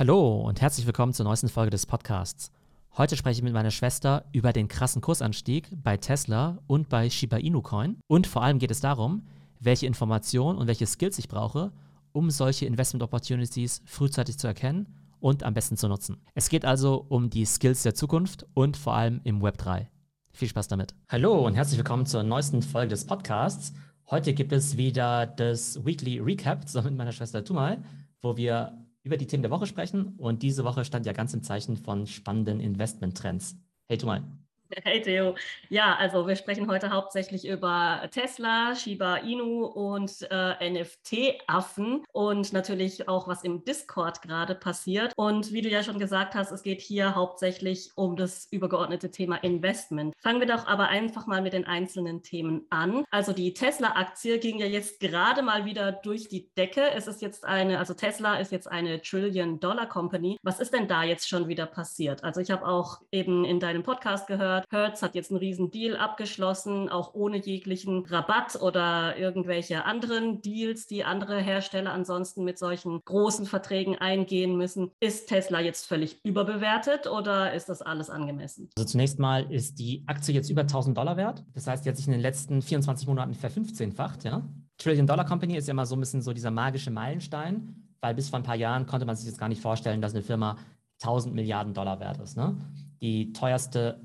Hallo und herzlich willkommen zur neuesten Folge des Podcasts. Heute spreche ich mit meiner Schwester über den krassen Kursanstieg bei Tesla und bei Shiba Inu Coin. Und vor allem geht es darum, welche Informationen und welche Skills ich brauche, um solche Investment Opportunities frühzeitig zu erkennen und am besten zu nutzen. Es geht also um die Skills der Zukunft und vor allem im Web 3. Viel Spaß damit. Hallo und herzlich willkommen zur neuesten Folge des Podcasts. Heute gibt es wieder das Weekly Recap zusammen mit meiner Schwester Tumal, wo wir über die Themen der Woche sprechen. Und diese Woche stand ja ganz im Zeichen von spannenden Investmenttrends. Hey Tumal. Hey Theo. Ja, also wir sprechen heute hauptsächlich über Tesla, Shiba Inu und äh, NFT-Affen und natürlich auch, was im Discord gerade passiert. Und wie du ja schon gesagt hast, es geht hier hauptsächlich um das übergeordnete Thema Investment. Fangen wir doch aber einfach mal mit den einzelnen Themen an. Also die Tesla-Aktie ging ja jetzt gerade mal wieder durch die Decke. Es ist jetzt eine, also Tesla ist jetzt eine Trillion-Dollar-Company. Was ist denn da jetzt schon wieder passiert? Also ich habe auch eben in deinem Podcast gehört, gehört, Hertz hat jetzt einen riesen Deal abgeschlossen, auch ohne jeglichen Rabatt oder irgendwelche anderen Deals, die andere Hersteller ansonsten mit solchen großen Verträgen eingehen müssen. Ist Tesla jetzt völlig überbewertet oder ist das alles angemessen? Also zunächst mal ist die Aktie jetzt über 1000 Dollar wert. Das heißt, die hat sich in den letzten 24 Monaten verfünfzehnfacht. Ja? Trillion Dollar Company ist ja immer so ein bisschen so dieser magische Meilenstein, weil bis vor ein paar Jahren konnte man sich jetzt gar nicht vorstellen, dass eine Firma 1000 Milliarden Dollar wert ist. Ne? Die teuerste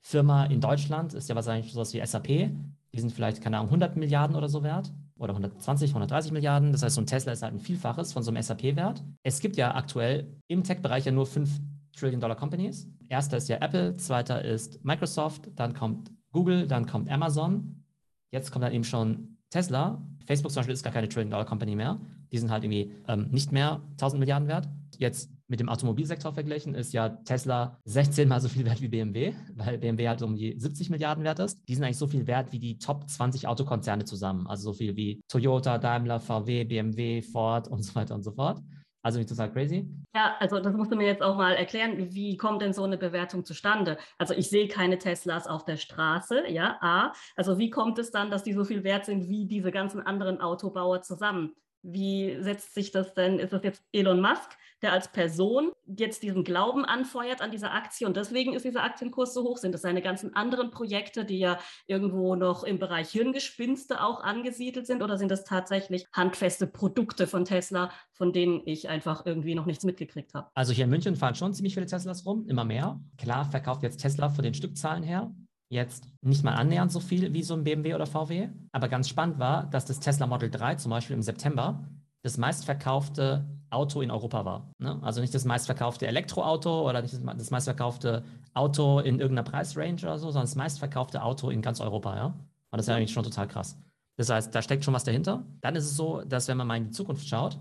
Firma in Deutschland ist ja wahrscheinlich sowas wie SAP. Die sind vielleicht, keine Ahnung, 100 Milliarden oder so wert oder 120, 130 Milliarden. Das heißt, so ein Tesla ist halt ein Vielfaches von so einem SAP-Wert. Es gibt ja aktuell im Tech-Bereich ja nur fünf Trillion-Dollar-Companies. Erster ist ja Apple, zweiter ist Microsoft, dann kommt Google, dann kommt Amazon. Jetzt kommt dann eben schon Tesla. Facebook zum Beispiel ist gar keine Trillion-Dollar-Company mehr. Die sind halt irgendwie ähm, nicht mehr 1000 Milliarden wert. Jetzt mit dem Automobilsektor verglichen, ist ja Tesla 16 mal so viel wert wie BMW, weil BMW halt um die 70 Milliarden wert ist. Die sind eigentlich so viel wert wie die Top 20 Autokonzerne zusammen. Also so viel wie Toyota, Daimler, VW, BMW, Ford und so weiter und so fort. Also nicht total crazy. Ja, also das musst du mir jetzt auch mal erklären. Wie kommt denn so eine Bewertung zustande? Also ich sehe keine Teslas auf der Straße, ja, A. Also wie kommt es dann, dass die so viel wert sind wie diese ganzen anderen Autobauer zusammen? Wie setzt sich das denn? Ist das jetzt Elon Musk, der als Person jetzt diesen Glauben anfeuert an diese Aktie und deswegen ist dieser Aktienkurs so hoch? Sind das seine ganzen anderen Projekte, die ja irgendwo noch im Bereich Hirngespinste auch angesiedelt sind? Oder sind das tatsächlich handfeste Produkte von Tesla, von denen ich einfach irgendwie noch nichts mitgekriegt habe? Also hier in München fahren schon ziemlich viele Teslas rum, immer mehr. Klar verkauft jetzt Tesla von den Stückzahlen her jetzt nicht mal annähernd so viel wie so ein BMW oder VW. Aber ganz spannend war, dass das Tesla Model 3 zum Beispiel im September das meistverkaufte Auto in Europa war. Ne? Also nicht das meistverkaufte Elektroauto oder nicht das meistverkaufte Auto in irgendeiner Preisrange oder so, sondern das meistverkaufte Auto in ganz Europa. Ja? Und das ist ja eigentlich schon total krass. Das heißt, da steckt schon was dahinter. Dann ist es so, dass wenn man mal in die Zukunft schaut,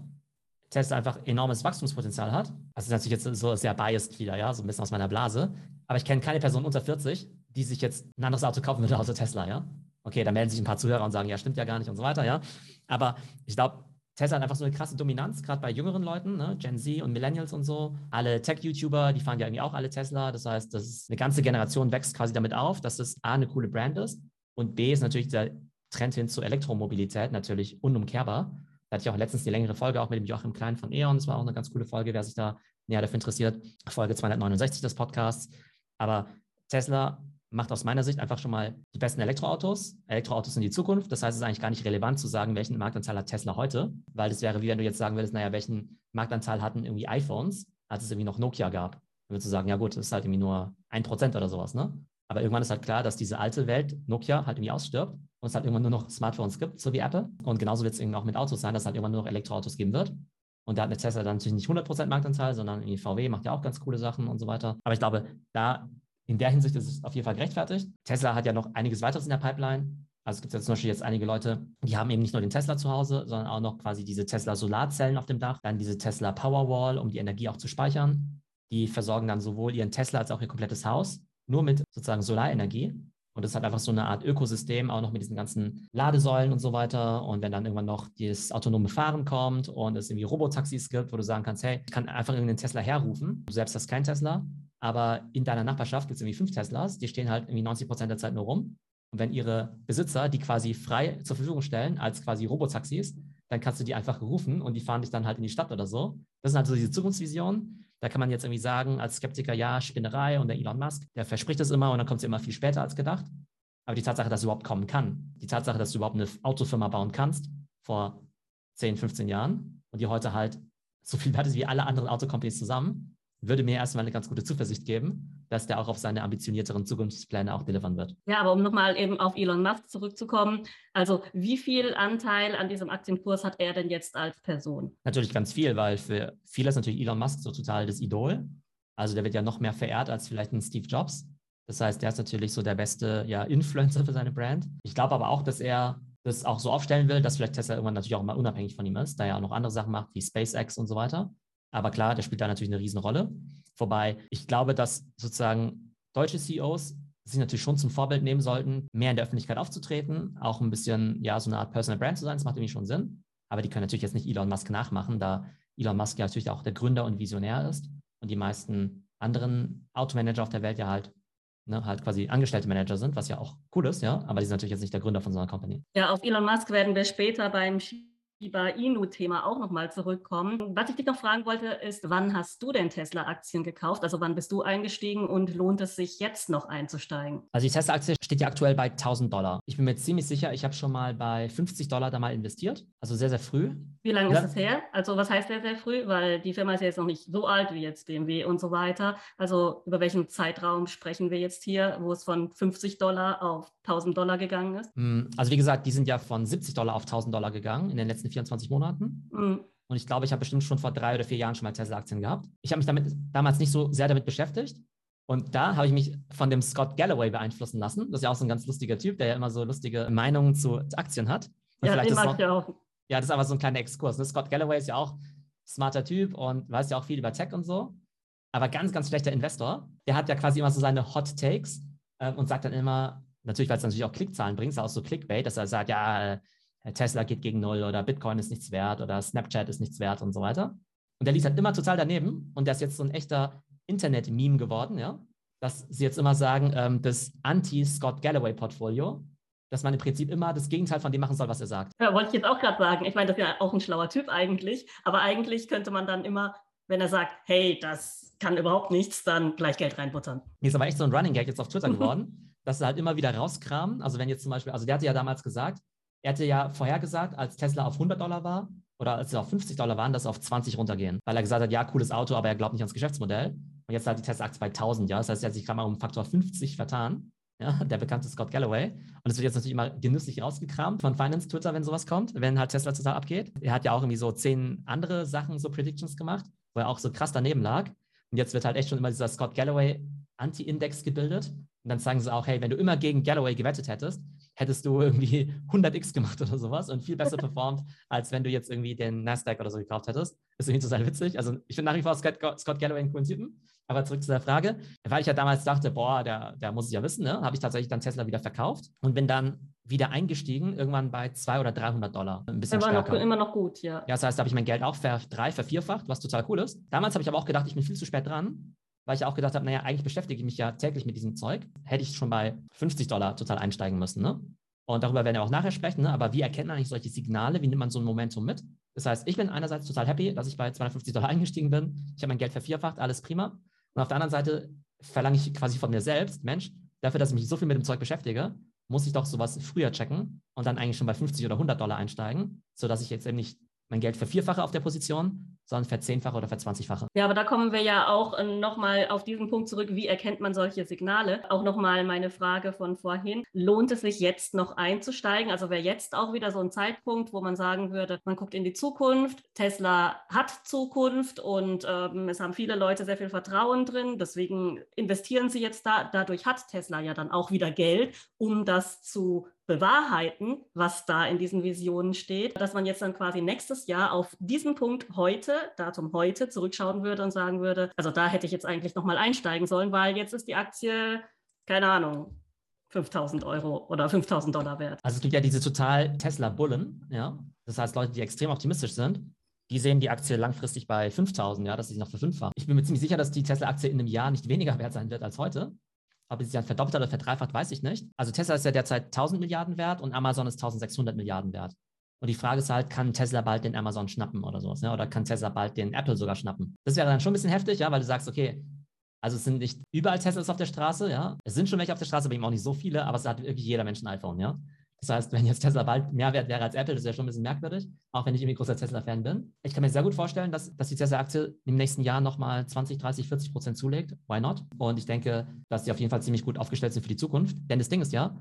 Tesla einfach enormes Wachstumspotenzial hat. Das ist natürlich jetzt so sehr biased wieder, ja, so ein bisschen aus meiner Blase. Aber ich kenne keine Person unter 40, die sich jetzt ein anderes Auto kaufen würde außer Tesla, ja. Okay, da melden sich ein paar Zuhörer und sagen, ja, stimmt ja gar nicht und so weiter, ja. Aber ich glaube, Tesla hat einfach so eine krasse Dominanz, gerade bei jüngeren Leuten, ne? Gen Z und Millennials und so. Alle Tech-YouTuber, die fahren ja irgendwie auch alle Tesla. Das heißt, das ist eine ganze Generation wächst quasi damit auf, dass das A, eine coole Brand ist und B, ist natürlich der Trend hin zur Elektromobilität natürlich unumkehrbar. Da hatte ich auch letztens die längere Folge auch mit dem Joachim Klein von E.ON. Das war auch eine ganz coole Folge, wer sich da näher dafür interessiert. Folge 269 des Podcasts. Aber Tesla macht aus meiner Sicht einfach schon mal die besten Elektroautos. Elektroautos sind die Zukunft. Das heißt, es ist eigentlich gar nicht relevant zu sagen, welchen Marktanteil hat Tesla heute, weil das wäre wie wenn du jetzt sagen würdest, naja, welchen Marktanteil hatten irgendwie iPhones, als es irgendwie noch Nokia gab. Dann würdest du sagen, ja gut, das ist halt irgendwie nur ein Prozent oder sowas, ne? Aber irgendwann ist halt klar, dass diese alte Welt, Nokia, halt irgendwie ausstirbt und es halt irgendwann nur noch Smartphones gibt, so wie Apple. Und genauso wird es irgendwie auch mit Autos sein, dass es halt irgendwann nur noch Elektroautos geben wird. Und da hat eine Tesla dann natürlich nicht 100% Marktanteil, sondern die VW macht ja auch ganz coole Sachen und so weiter. Aber ich glaube, da in der Hinsicht ist es auf jeden Fall gerechtfertigt. Tesla hat ja noch einiges weiteres in der Pipeline. Also es gibt ja zum Beispiel jetzt einige Leute, die haben eben nicht nur den Tesla zu Hause, sondern auch noch quasi diese Tesla Solarzellen auf dem Dach, dann diese Tesla Powerwall, um die Energie auch zu speichern. Die versorgen dann sowohl ihren Tesla als auch ihr komplettes Haus nur mit sozusagen Solarenergie. Und das hat einfach so eine Art Ökosystem, auch noch mit diesen ganzen Ladesäulen und so weiter. Und wenn dann irgendwann noch das autonome Fahren kommt und es irgendwie Robotaxis gibt, wo du sagen kannst, hey, ich kann einfach irgendeinen Tesla herrufen. Du selbst hast keinen Tesla, aber in deiner Nachbarschaft gibt es irgendwie fünf Teslas, die stehen halt irgendwie 90 Prozent der Zeit nur rum. Und wenn ihre Besitzer die quasi frei zur Verfügung stellen, als quasi Robotaxis, dann kannst du die einfach rufen und die fahren dich dann halt in die Stadt oder so. Das sind halt so diese Zukunftsvisionen. Da kann man jetzt irgendwie sagen, als Skeptiker, ja, Spinnerei und der Elon Musk, der verspricht es immer und dann kommt es immer viel später als gedacht. Aber die Tatsache, dass es überhaupt kommen kann, die Tatsache, dass du überhaupt eine Autofirma bauen kannst vor 10, 15 Jahren und die heute halt so viel wert ist wie alle anderen Autocompanies zusammen, würde mir erstmal eine ganz gute Zuversicht geben, dass der auch auf seine ambitionierteren Zukunftspläne auch delivern wird. Ja, aber um nochmal eben auf Elon Musk zurückzukommen, also wie viel Anteil an diesem Aktienkurs hat er denn jetzt als Person? Natürlich ganz viel, weil für viele ist natürlich Elon Musk so total das Idol. Also der wird ja noch mehr verehrt als vielleicht ein Steve Jobs. Das heißt, der ist natürlich so der beste ja, Influencer für seine Brand. Ich glaube aber auch, dass er das auch so aufstellen will, dass vielleicht Tesla irgendwann natürlich auch mal unabhängig von ihm ist, da er auch noch andere Sachen macht, wie SpaceX und so weiter. Aber klar, der spielt da natürlich eine Riesenrolle. Wobei ich glaube, dass sozusagen deutsche CEOs sich natürlich schon zum Vorbild nehmen sollten, mehr in der Öffentlichkeit aufzutreten, auch ein bisschen, ja, so eine Art Personal Brand zu sein, das macht irgendwie schon Sinn. Aber die können natürlich jetzt nicht Elon Musk nachmachen, da Elon Musk ja natürlich auch der Gründer und Visionär ist und die meisten anderen Automanager auf der Welt ja halt Ne, halt quasi angestellte Manager sind, was ja auch cool ist, ja, aber die sind natürlich jetzt nicht der Gründer von so einer Company. Ja, auf Elon Musk werden wir später beim Shiba Inu-Thema auch nochmal zurückkommen. Was ich dich noch fragen wollte, ist, wann hast du denn Tesla-Aktien gekauft? Also wann bist du eingestiegen und lohnt es sich jetzt noch einzusteigen? Also die Tesla-Aktie steht ja aktuell bei 1000 Dollar. Ich bin mir ziemlich sicher, ich habe schon mal bei 50 Dollar da mal investiert, also sehr, sehr früh. Wie lange ja. ist es her? Also was heißt sehr, sehr früh? Weil die Firma ist ja jetzt noch nicht so alt wie jetzt BMW und so weiter. Also über welchen Zeitraum sprechen wir jetzt hier, wo es von 50 Dollar auf 1000 Dollar gegangen ist? Hm, also wie gesagt, die sind ja von 70 Dollar auf 1000 Dollar gegangen in den letzten 24 Monaten. Mhm. Und ich glaube, ich habe bestimmt schon vor drei oder vier Jahren schon mal Tesla-Aktien gehabt. Ich habe mich damit damals nicht so sehr damit beschäftigt. Und da habe ich mich von dem Scott Galloway beeinflussen lassen. Das ist ja auch so ein ganz lustiger Typ, der ja immer so lustige Meinungen zu Aktien hat. Und ja, den mag ich auch. Ja, das ist aber so ein kleiner Exkurs. Ne? Scott Galloway ist ja auch smarter Typ und weiß ja auch viel über Tech und so. Aber ganz, ganz schlechter Investor. Der hat ja quasi immer so seine Hot Takes äh, und sagt dann immer, natürlich, weil es natürlich auch Klickzahlen bringt, ist auch so Clickbait, dass er sagt, ja, äh, Tesla geht gegen Null oder Bitcoin ist nichts wert oder Snapchat ist nichts wert und so weiter. Und der liest halt immer total daneben und der ist jetzt so ein echter Internet-Meme geworden, ja, dass sie jetzt immer sagen, ähm, das Anti-Scott Galloway-Portfolio, dass man im Prinzip immer das Gegenteil von dem machen soll, was er sagt. Ja, wollte ich jetzt auch gerade sagen. Ich meine, das ist ja auch ein schlauer Typ eigentlich, aber eigentlich könnte man dann immer, wenn er sagt, hey, das kann überhaupt nichts, dann gleich Geld reinbuttern. Ist aber echt so ein Running Gag jetzt auf Twitter geworden, dass er halt immer wieder rauskramen. Also wenn jetzt zum Beispiel, also der hatte ja damals gesagt, er hatte ja vorhergesagt, als Tesla auf 100 Dollar war oder als sie auf 50 Dollar waren, dass sie auf 20 runtergehen. Weil er gesagt hat, ja, cooles Auto, aber er glaubt nicht ans Geschäftsmodell. Und jetzt hat die Tesla-Aktie bei 1000, ja. Das heißt, er hat sich gerade mal um Faktor 50 vertan. Ja, der bekannte Scott Galloway. Und es wird jetzt natürlich immer genüsslich rausgekramt von Finance Twitter, wenn sowas kommt, wenn halt Tesla total abgeht. Er hat ja auch irgendwie so zehn andere Sachen, so Predictions gemacht, wo er auch so krass daneben lag. Und jetzt wird halt echt schon immer dieser Scott Galloway Anti-Index gebildet. Und dann sagen sie auch, hey, wenn du immer gegen Galloway gewettet hättest, hättest du irgendwie 100x gemacht oder sowas und viel besser performt, als wenn du jetzt irgendwie den Nasdaq oder so gekauft hättest. Ist irgendwie total witzig. Also ich finde nach wie vor Scott, Scott Galloway einen coolen Typen. Aber zurück zu der Frage, weil ich ja damals dachte, boah, der, der muss es ja wissen, ne? habe ich tatsächlich dann Tesla wieder verkauft und bin dann wieder eingestiegen, irgendwann bei 200 oder 300 Dollar. Ein bisschen war stärker. Noch, immer noch gut, ja. Ja, das heißt, da habe ich mein Geld auch verdrei, vervierfacht, was total cool ist. Damals habe ich aber auch gedacht, ich bin viel zu spät dran, weil ich auch gedacht habe, naja, eigentlich beschäftige ich mich ja täglich mit diesem Zeug. Hätte ich schon bei 50 Dollar total einsteigen müssen. Ne? Und darüber werden wir auch nachher sprechen. Ne? Aber wie erkennt man eigentlich solche Signale? Wie nimmt man so ein Momentum mit? Das heißt, ich bin einerseits total happy, dass ich bei 250 Dollar eingestiegen bin. Ich habe mein Geld vervierfacht, alles prima. Und auf der anderen Seite verlange ich quasi von mir selbst, Mensch, dafür, dass ich mich so viel mit dem Zeug beschäftige, muss ich doch sowas früher checken und dann eigentlich schon bei 50 oder 100 Dollar einsteigen, sodass ich jetzt eben nicht mein Geld vervierfache auf der Position, sondern verzehnfache oder verzwanzigfache. Ja, aber da kommen wir ja auch äh, nochmal auf diesen Punkt zurück. Wie erkennt man solche Signale? Auch nochmal meine Frage von vorhin. Lohnt es sich jetzt noch einzusteigen? Also wäre jetzt auch wieder so ein Zeitpunkt, wo man sagen würde, man guckt in die Zukunft. Tesla hat Zukunft und ähm, es haben viele Leute sehr viel Vertrauen drin. Deswegen investieren sie jetzt da. Dadurch hat Tesla ja dann auch wieder Geld, um das zu bewahrheiten, was da in diesen Visionen steht, dass man jetzt dann quasi nächstes Jahr auf diesen Punkt heute, Datum heute, zurückschauen würde und sagen würde, also da hätte ich jetzt eigentlich nochmal einsteigen sollen, weil jetzt ist die Aktie, keine Ahnung, 5000 Euro oder 5000 Dollar wert. Also es gibt ja diese total Tesla-Bullen, ja. Das heißt, Leute, die extrem optimistisch sind, die sehen die Aktie langfristig bei 5000, ja, dass sie noch für 5 war. Ich bin mir ziemlich sicher, dass die Tesla-Aktie in einem Jahr nicht weniger wert sein wird als heute. Ob sich dann verdoppelt oder verdreifacht, weiß ich nicht. Also Tesla ist ja derzeit 1000 Milliarden wert und Amazon ist 1600 Milliarden wert. Und die Frage ist halt, kann Tesla bald den Amazon schnappen oder sowas, ne? oder kann Tesla bald den Apple sogar schnappen? Das wäre dann schon ein bisschen heftig, ja, weil du sagst, okay, also es sind nicht überall Teslas auf der Straße, ja. Es sind schon welche auf der Straße, aber eben auch nicht so viele, aber es hat wirklich jeder Mensch ein iPhone, ja. Das heißt, wenn jetzt Tesla bald mehr wert wäre als Apple, das wäre schon ein bisschen merkwürdig, auch wenn ich irgendwie großer Tesla-Fan bin. Ich kann mir sehr gut vorstellen, dass, dass die Tesla-Aktie im nächsten Jahr nochmal 20, 30, 40 Prozent zulegt. Why not? Und ich denke, dass sie auf jeden Fall ziemlich gut aufgestellt sind für die Zukunft. Denn das Ding ist ja,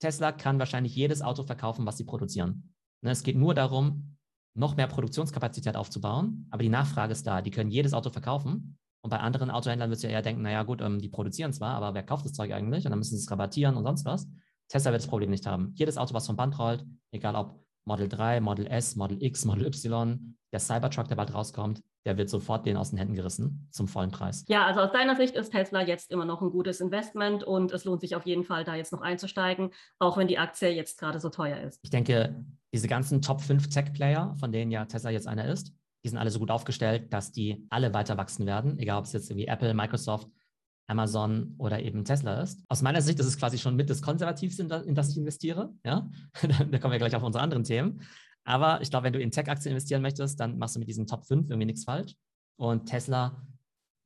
Tesla kann wahrscheinlich jedes Auto verkaufen, was sie produzieren. Ne, es geht nur darum, noch mehr Produktionskapazität aufzubauen, aber die Nachfrage ist da. Die können jedes Auto verkaufen. Und bei anderen Autohändlern wird es ja eher denken, naja gut, ähm, die produzieren zwar, aber wer kauft das Zeug eigentlich? Und dann müssen sie es rabattieren und sonst was. Tesla wird das Problem nicht haben. Jedes Auto, was vom Band rollt, egal ob Model 3, Model S, Model X, Model Y, der Cybertruck, der bald rauskommt, der wird sofort den aus den Händen gerissen zum vollen Preis. Ja, also aus deiner Sicht ist Tesla jetzt immer noch ein gutes Investment und es lohnt sich auf jeden Fall, da jetzt noch einzusteigen, auch wenn die Aktie jetzt gerade so teuer ist. Ich denke, diese ganzen Top 5 Tech-Player, von denen ja Tesla jetzt einer ist, die sind alle so gut aufgestellt, dass die alle weiter wachsen werden, egal ob es jetzt irgendwie Apple, Microsoft, Amazon oder eben Tesla ist. Aus meiner Sicht ist es quasi schon mit das Konservativste, in das, ich investiere. Ja? da kommen wir gleich auf unsere anderen Themen. Aber ich glaube, wenn du in Tech-Aktien investieren möchtest, dann machst du mit diesen Top 5 irgendwie nichts falsch. Und Tesla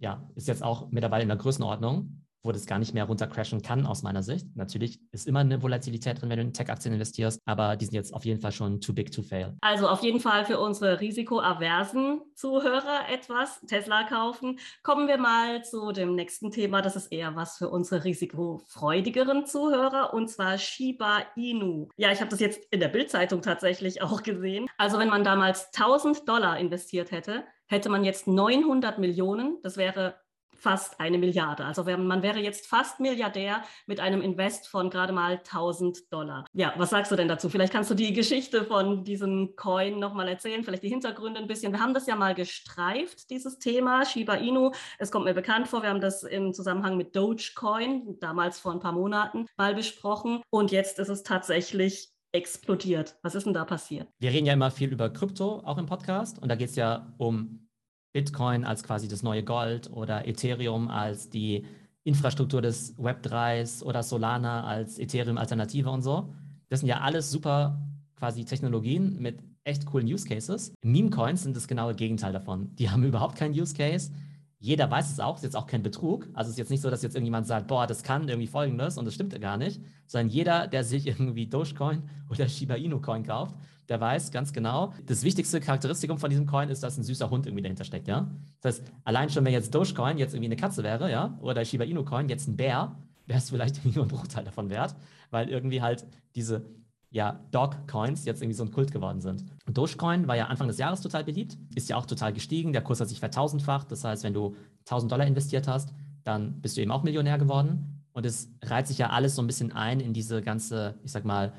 ja, ist jetzt auch mittlerweile in der Größenordnung wo das gar nicht mehr runtercrashen kann, aus meiner Sicht. Natürlich ist immer eine Volatilität drin, wenn du in Tech-Aktien investierst, aber die sind jetzt auf jeden Fall schon too big to fail. Also auf jeden Fall für unsere risikoaversen Zuhörer etwas Tesla kaufen. Kommen wir mal zu dem nächsten Thema. Das ist eher was für unsere risikofreudigeren Zuhörer und zwar Shiba Inu. Ja, ich habe das jetzt in der Bildzeitung tatsächlich auch gesehen. Also wenn man damals 1000 Dollar investiert hätte, hätte man jetzt 900 Millionen. Das wäre fast eine Milliarde. Also man wäre jetzt fast Milliardär mit einem Invest von gerade mal 1000 Dollar. Ja, was sagst du denn dazu? Vielleicht kannst du die Geschichte von diesem Coin nochmal erzählen, vielleicht die Hintergründe ein bisschen. Wir haben das ja mal gestreift, dieses Thema Shiba Inu. Es kommt mir bekannt vor, wir haben das im Zusammenhang mit Dogecoin damals vor ein paar Monaten mal besprochen. Und jetzt ist es tatsächlich explodiert. Was ist denn da passiert? Wir reden ja immer viel über Krypto, auch im Podcast. Und da geht es ja um Bitcoin als quasi das neue Gold oder Ethereum als die Infrastruktur des Web3s oder Solana als Ethereum-Alternative und so. Das sind ja alles super quasi Technologien mit echt coolen Use Cases. Meme-Coins sind das genaue Gegenteil davon. Die haben überhaupt keinen Use Case. Jeder weiß es auch, ist jetzt auch kein Betrug. Also es ist jetzt nicht so, dass jetzt irgendjemand sagt, boah, das kann irgendwie folgendes und das stimmt gar nicht, sondern jeder, der sich irgendwie Dogecoin oder Shiba Inu Coin kauft, der weiß ganz genau, das wichtigste Charakteristikum von diesem Coin ist, dass ein süßer Hund irgendwie dahinter steckt, ja. Das heißt, allein schon, wenn jetzt Dogecoin jetzt irgendwie eine Katze wäre, ja, oder Shiba Inu Coin jetzt ein Bär, wäre es vielleicht irgendwie nur ein Bruchteil davon wert, weil irgendwie halt diese ja, Dog-Coins jetzt irgendwie so ein Kult geworden sind. Und Dogecoin war ja Anfang des Jahres total beliebt, ist ja auch total gestiegen, der Kurs hat sich vertausendfacht, das heißt, wenn du 1000 Dollar investiert hast, dann bist du eben auch Millionär geworden und es reiht sich ja alles so ein bisschen ein in diese ganze, ich sag mal,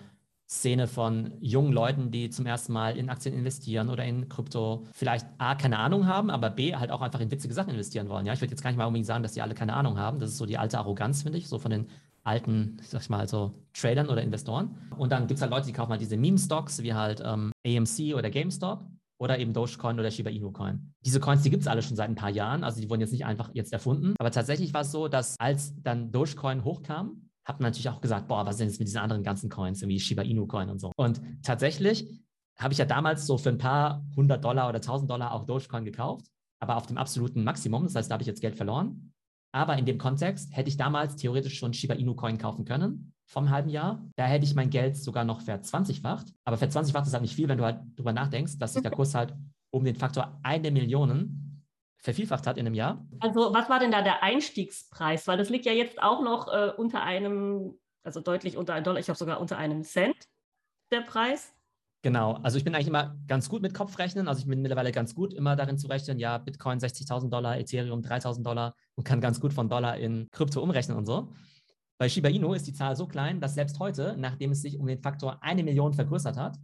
Szene von jungen Leuten, die zum ersten Mal in Aktien investieren oder in Krypto, vielleicht A, keine Ahnung haben, aber B, halt auch einfach in witzige Sachen investieren wollen. Ja, ich würde jetzt gar nicht mal unbedingt sagen, dass die alle keine Ahnung haben. Das ist so die alte Arroganz, finde ich, so von den alten, sag ich mal, so Tradern oder Investoren. Und dann gibt es halt Leute, die kaufen halt diese Meme-Stocks, wie halt ähm, AMC oder GameStop oder eben Dogecoin oder Shiba Inu Coin. Diese Coins, die gibt es alle schon seit ein paar Jahren, also die wurden jetzt nicht einfach jetzt erfunden. Aber tatsächlich war es so, dass als dann Dogecoin hochkam, man natürlich auch gesagt, boah, was sind jetzt mit diesen anderen ganzen Coins, wie Shiba Inu Coin und so. Und tatsächlich habe ich ja damals so für ein paar hundert Dollar oder tausend Dollar auch Dogecoin gekauft, aber auf dem absoluten Maximum. Das heißt, da habe ich jetzt Geld verloren. Aber in dem Kontext hätte ich damals theoretisch schon Shiba Inu Coin kaufen können vom halben Jahr. Da hätte ich mein Geld sogar noch verzwanzigfacht. Aber verzwanzigfacht ist halt nicht viel, wenn du halt drüber nachdenkst, dass sich der Kurs halt um den Faktor eine Million vervielfacht hat in einem Jahr. Also was war denn da der Einstiegspreis? Weil das liegt ja jetzt auch noch äh, unter einem, also deutlich unter einem Dollar, ich glaube sogar unter einem Cent der Preis. Genau, also ich bin eigentlich immer ganz gut mit Kopfrechnen. Also ich bin mittlerweile ganz gut immer darin zu rechnen, ja, Bitcoin 60.000 Dollar, Ethereum 3.000 Dollar und kann ganz gut von Dollar in Krypto umrechnen und so. Bei Shiba Inu ist die Zahl so klein, dass selbst heute, nachdem es sich um den Faktor eine Million vergrößert hat,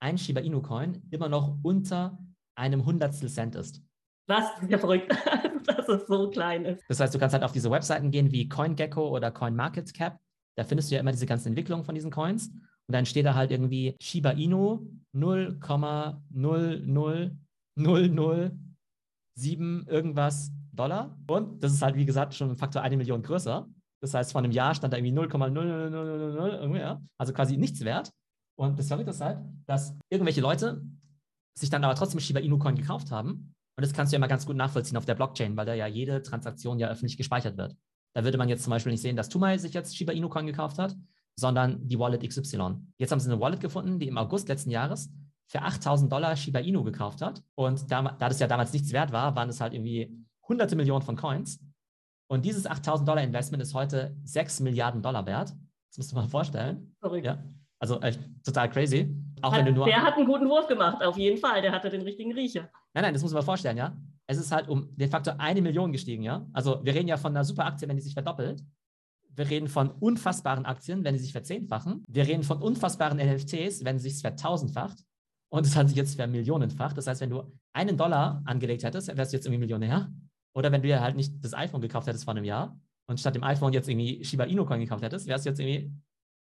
ein Shiba Inu Coin immer noch unter einem Hundertstel Cent ist. Was? Ja, verrückt, dass es so klein ist. Das heißt, du kannst halt auf diese Webseiten gehen wie CoinGecko oder CoinMarketCap. Da findest du ja immer diese ganzen Entwicklungen von diesen Coins. Und dann steht da halt irgendwie Shiba Inu 0,00007 irgendwas Dollar. Und das ist halt, wie gesagt, schon ein Faktor eine Million größer. Das heißt, vor einem Jahr stand da irgendwie 0,000, irgendwie, ja. also quasi nichts wert. Und das Verrückte ist halt, dass irgendwelche Leute sich dann aber trotzdem Shiba Inu Coin gekauft haben. Und das kannst du ja mal ganz gut nachvollziehen auf der Blockchain, weil da ja jede Transaktion ja öffentlich gespeichert wird. Da würde man jetzt zum Beispiel nicht sehen, dass Tumai sich jetzt Shiba Inu Coin gekauft hat, sondern die Wallet XY. Jetzt haben sie eine Wallet gefunden, die im August letzten Jahres für 8000 Dollar Shiba Inu gekauft hat. Und da, da das ja damals nichts wert war, waren es halt irgendwie hunderte Millionen von Coins. Und dieses 8000 Dollar Investment ist heute 6 Milliarden Dollar wert. Das musst du mal vorstellen. Verrückt. Ja. Also echt total crazy. Auch hat, wenn du nur der hat einen guten Wurf gemacht, auf jeden Fall. Der hatte den richtigen Riecher. Nein, nein, das muss man mal vorstellen, ja. Es ist halt um den Faktor eine Million gestiegen, ja. Also wir reden ja von einer super Aktie, wenn die sich verdoppelt. Wir reden von unfassbaren Aktien, wenn sie sich verzehnfachen. Wir reden von unfassbaren NFTs, wenn sie sich vertausendfacht. Und es hat sich jetzt vermillionenfacht. Das heißt, wenn du einen Dollar angelegt hättest, wärst du jetzt irgendwie Millionär. Oder wenn du dir halt nicht das iPhone gekauft hättest vor einem Jahr und statt dem iPhone jetzt irgendwie Shiba Inu Coin gekauft hättest, wärst du jetzt irgendwie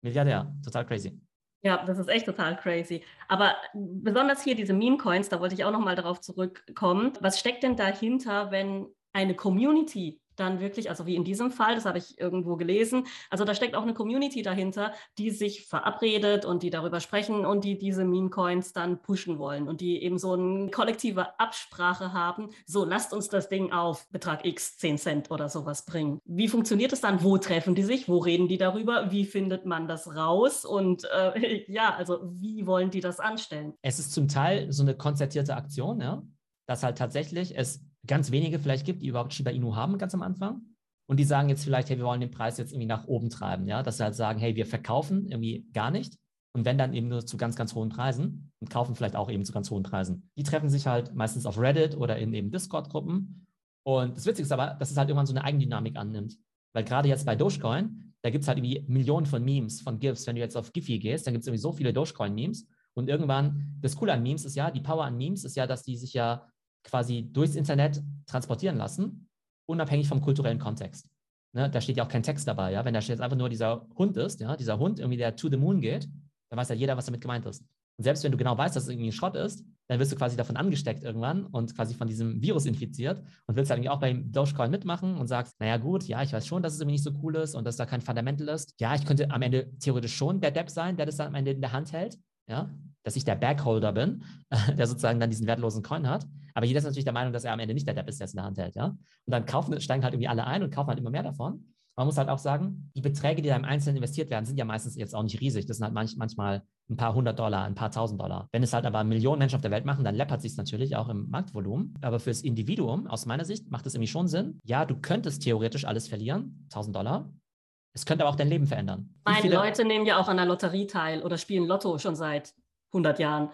Milliardär. Total crazy. Ja, das ist echt total crazy. Aber besonders hier diese Meme-Coins, da wollte ich auch nochmal darauf zurückkommen. Was steckt denn dahinter, wenn eine Community dann wirklich, also wie in diesem Fall, das habe ich irgendwo gelesen, also da steckt auch eine Community dahinter, die sich verabredet und die darüber sprechen und die diese Meme-Coins dann pushen wollen und die eben so eine kollektive Absprache haben, so lasst uns das Ding auf Betrag X, 10 Cent oder sowas bringen. Wie funktioniert es dann? Wo treffen die sich? Wo reden die darüber? Wie findet man das raus? Und äh, ja, also wie wollen die das anstellen? Es ist zum Teil so eine konzertierte Aktion, ja, dass halt tatsächlich es ganz wenige vielleicht gibt, die überhaupt Shiba Inu haben, ganz am Anfang. Und die sagen jetzt vielleicht, hey, wir wollen den Preis jetzt irgendwie nach oben treiben, ja, dass sie halt sagen, hey, wir verkaufen irgendwie gar nicht. Und wenn dann eben nur zu ganz, ganz hohen Preisen und kaufen vielleicht auch eben zu ganz hohen Preisen. Die treffen sich halt meistens auf Reddit oder in eben Discord-Gruppen. Und das Witzige ist aber, dass es halt irgendwann so eine Eigendynamik annimmt. Weil gerade jetzt bei Dogecoin, da gibt es halt irgendwie Millionen von Memes, von GIFs. Wenn du jetzt auf Giphy gehst, dann gibt es irgendwie so viele Dogecoin-Memes. Und irgendwann, das Coole an Memes ist ja, die Power an Memes ist ja, dass die sich ja quasi durchs Internet transportieren lassen, unabhängig vom kulturellen Kontext. Ne, da steht ja auch kein Text dabei. Ja? Wenn da jetzt einfach nur dieser Hund ist, ja, dieser Hund irgendwie, der to the moon geht, dann weiß ja jeder, was damit gemeint ist. Und selbst wenn du genau weißt, dass es irgendwie ein Schrott ist, dann wirst du quasi davon angesteckt irgendwann und quasi von diesem Virus infiziert und willst halt auch beim Dogecoin mitmachen und sagst, naja gut, ja, ich weiß schon, dass es irgendwie nicht so cool ist und dass da kein Fundamental ist. Ja, ich könnte am Ende theoretisch schon der Depp sein, der das dann am Ende in der Hand hält, ja, dass ich der Bagholder bin, der sozusagen dann diesen wertlosen Coin hat. Aber jeder ist natürlich der Meinung, dass er am Ende nicht der Depp ist, der es in der Hand hält. Ja? Und dann kaufen, steigen halt irgendwie alle ein und kaufen halt immer mehr davon. Man muss halt auch sagen, die Beträge, die da im Einzelnen investiert werden, sind ja meistens jetzt auch nicht riesig. Das sind halt manch, manchmal ein paar hundert Dollar, ein paar tausend Dollar. Wenn es halt aber Millionen Menschen auf der Welt machen, dann läppert sich es natürlich auch im Marktvolumen. Aber fürs Individuum, aus meiner Sicht, macht es irgendwie schon Sinn. Ja, du könntest theoretisch alles verlieren, 1000 Dollar. Es könnte aber auch dein Leben verändern. Meine Leute nehmen ja auch an der Lotterie teil oder spielen Lotto schon seit 100 Jahren.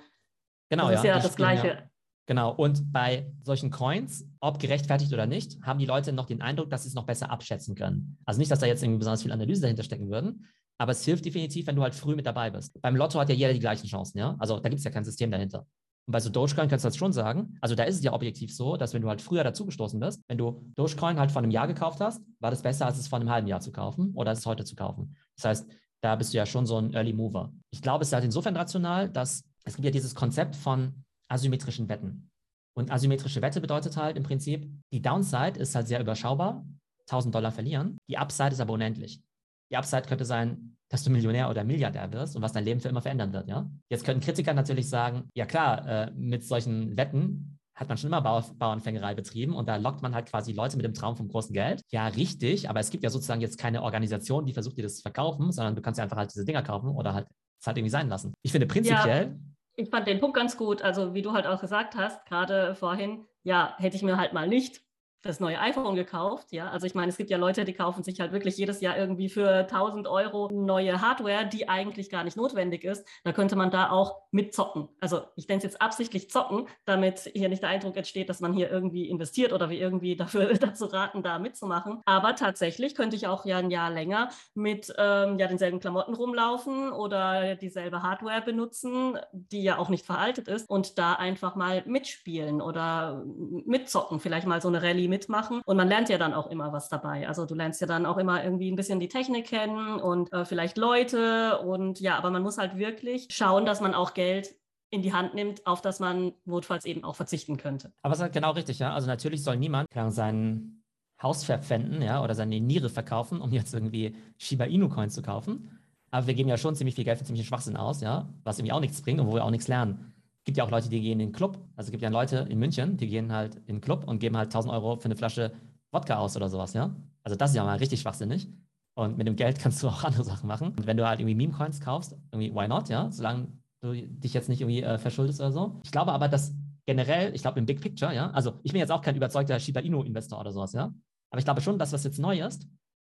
Genau, das ist ja, ja das Gleiche. Ja. Genau, und bei solchen Coins, ob gerechtfertigt oder nicht, haben die Leute noch den Eindruck, dass sie es noch besser abschätzen können. Also nicht, dass da jetzt irgendwie besonders viel Analyse dahinter stecken würden, aber es hilft definitiv, wenn du halt früh mit dabei bist. Beim Lotto hat ja jeder die gleichen Chancen, ja? Also da gibt es ja kein System dahinter. Und bei so Dogecoin kannst du das schon sagen. Also da ist es ja objektiv so, dass wenn du halt früher dazugestoßen bist, wenn du Dogecoin halt vor einem Jahr gekauft hast, war das besser, als es vor einem halben Jahr zu kaufen oder als es heute zu kaufen. Das heißt, da bist du ja schon so ein Early Mover. Ich glaube, es ist halt insofern rational, dass es gibt ja dieses Konzept von asymmetrischen Wetten. Und asymmetrische Wette bedeutet halt im Prinzip, die Downside ist halt sehr überschaubar, 1000 Dollar verlieren. Die Upside ist aber unendlich. Die Upside könnte sein, dass du Millionär oder Milliardär wirst und was dein Leben für immer verändern wird. Ja? Jetzt könnten Kritiker natürlich sagen, ja klar, äh, mit solchen Wetten hat man schon immer Bau Bauernfängerei betrieben und da lockt man halt quasi Leute mit dem Traum vom großen Geld. Ja, richtig, aber es gibt ja sozusagen jetzt keine Organisation, die versucht, dir das zu verkaufen, sondern du kannst ja einfach halt diese Dinger kaufen oder halt es halt irgendwie sein lassen. Ich finde prinzipiell, ja ich fand den Punkt ganz gut. Also, wie du halt auch gesagt hast, gerade vorhin, ja, hätte ich mir halt mal nicht das neue iPhone gekauft. Ja, also ich meine, es gibt ja Leute, die kaufen sich halt wirklich jedes Jahr irgendwie für 1000 Euro neue Hardware, die eigentlich gar nicht notwendig ist. Da könnte man da auch mitzocken. Also ich denke jetzt absichtlich zocken, damit hier nicht der Eindruck entsteht, dass man hier irgendwie investiert oder wir irgendwie dafür dazu raten, da mitzumachen. Aber tatsächlich könnte ich auch ja ein Jahr länger mit ähm, ja denselben Klamotten rumlaufen oder dieselbe Hardware benutzen, die ja auch nicht veraltet ist und da einfach mal mitspielen oder mitzocken, vielleicht mal so eine Rallye mitmachen. Und man lernt ja dann auch immer was dabei. Also du lernst ja dann auch immer irgendwie ein bisschen die Technik kennen und äh, vielleicht Leute. Und ja, aber man muss halt wirklich schauen, dass man auch Geld in die Hand nimmt, auf das man notfalls eben auch verzichten könnte. Aber es ist halt genau richtig, ja. Also natürlich soll niemand sein Haus verpfänden, ja, oder seine Niere verkaufen, um jetzt irgendwie Shiba Inu Coins zu kaufen. aber wir geben ja schon ziemlich viel Geld für ziemlich Schwachsinn aus, ja, was irgendwie auch nichts bringt und wo wir auch nichts lernen. Gibt ja auch Leute, die gehen in den Club. Also es gibt ja Leute in München, die gehen halt in den Club und geben halt 1000 Euro für eine Flasche Wodka aus oder sowas, ja. Also das ist ja mal richtig schwachsinnig. Und mit dem Geld kannst du auch andere Sachen machen. Und wenn du halt irgendwie Meme-Coins kaufst, irgendwie, why not, ja, solange du dich jetzt nicht irgendwie äh, verschuldest oder so. Ich glaube aber, dass generell, ich glaube im Big Picture, ja, also ich bin jetzt auch kein überzeugter Shiba Inu-Investor oder sowas, ja. Aber ich glaube schon, dass was jetzt neu ist,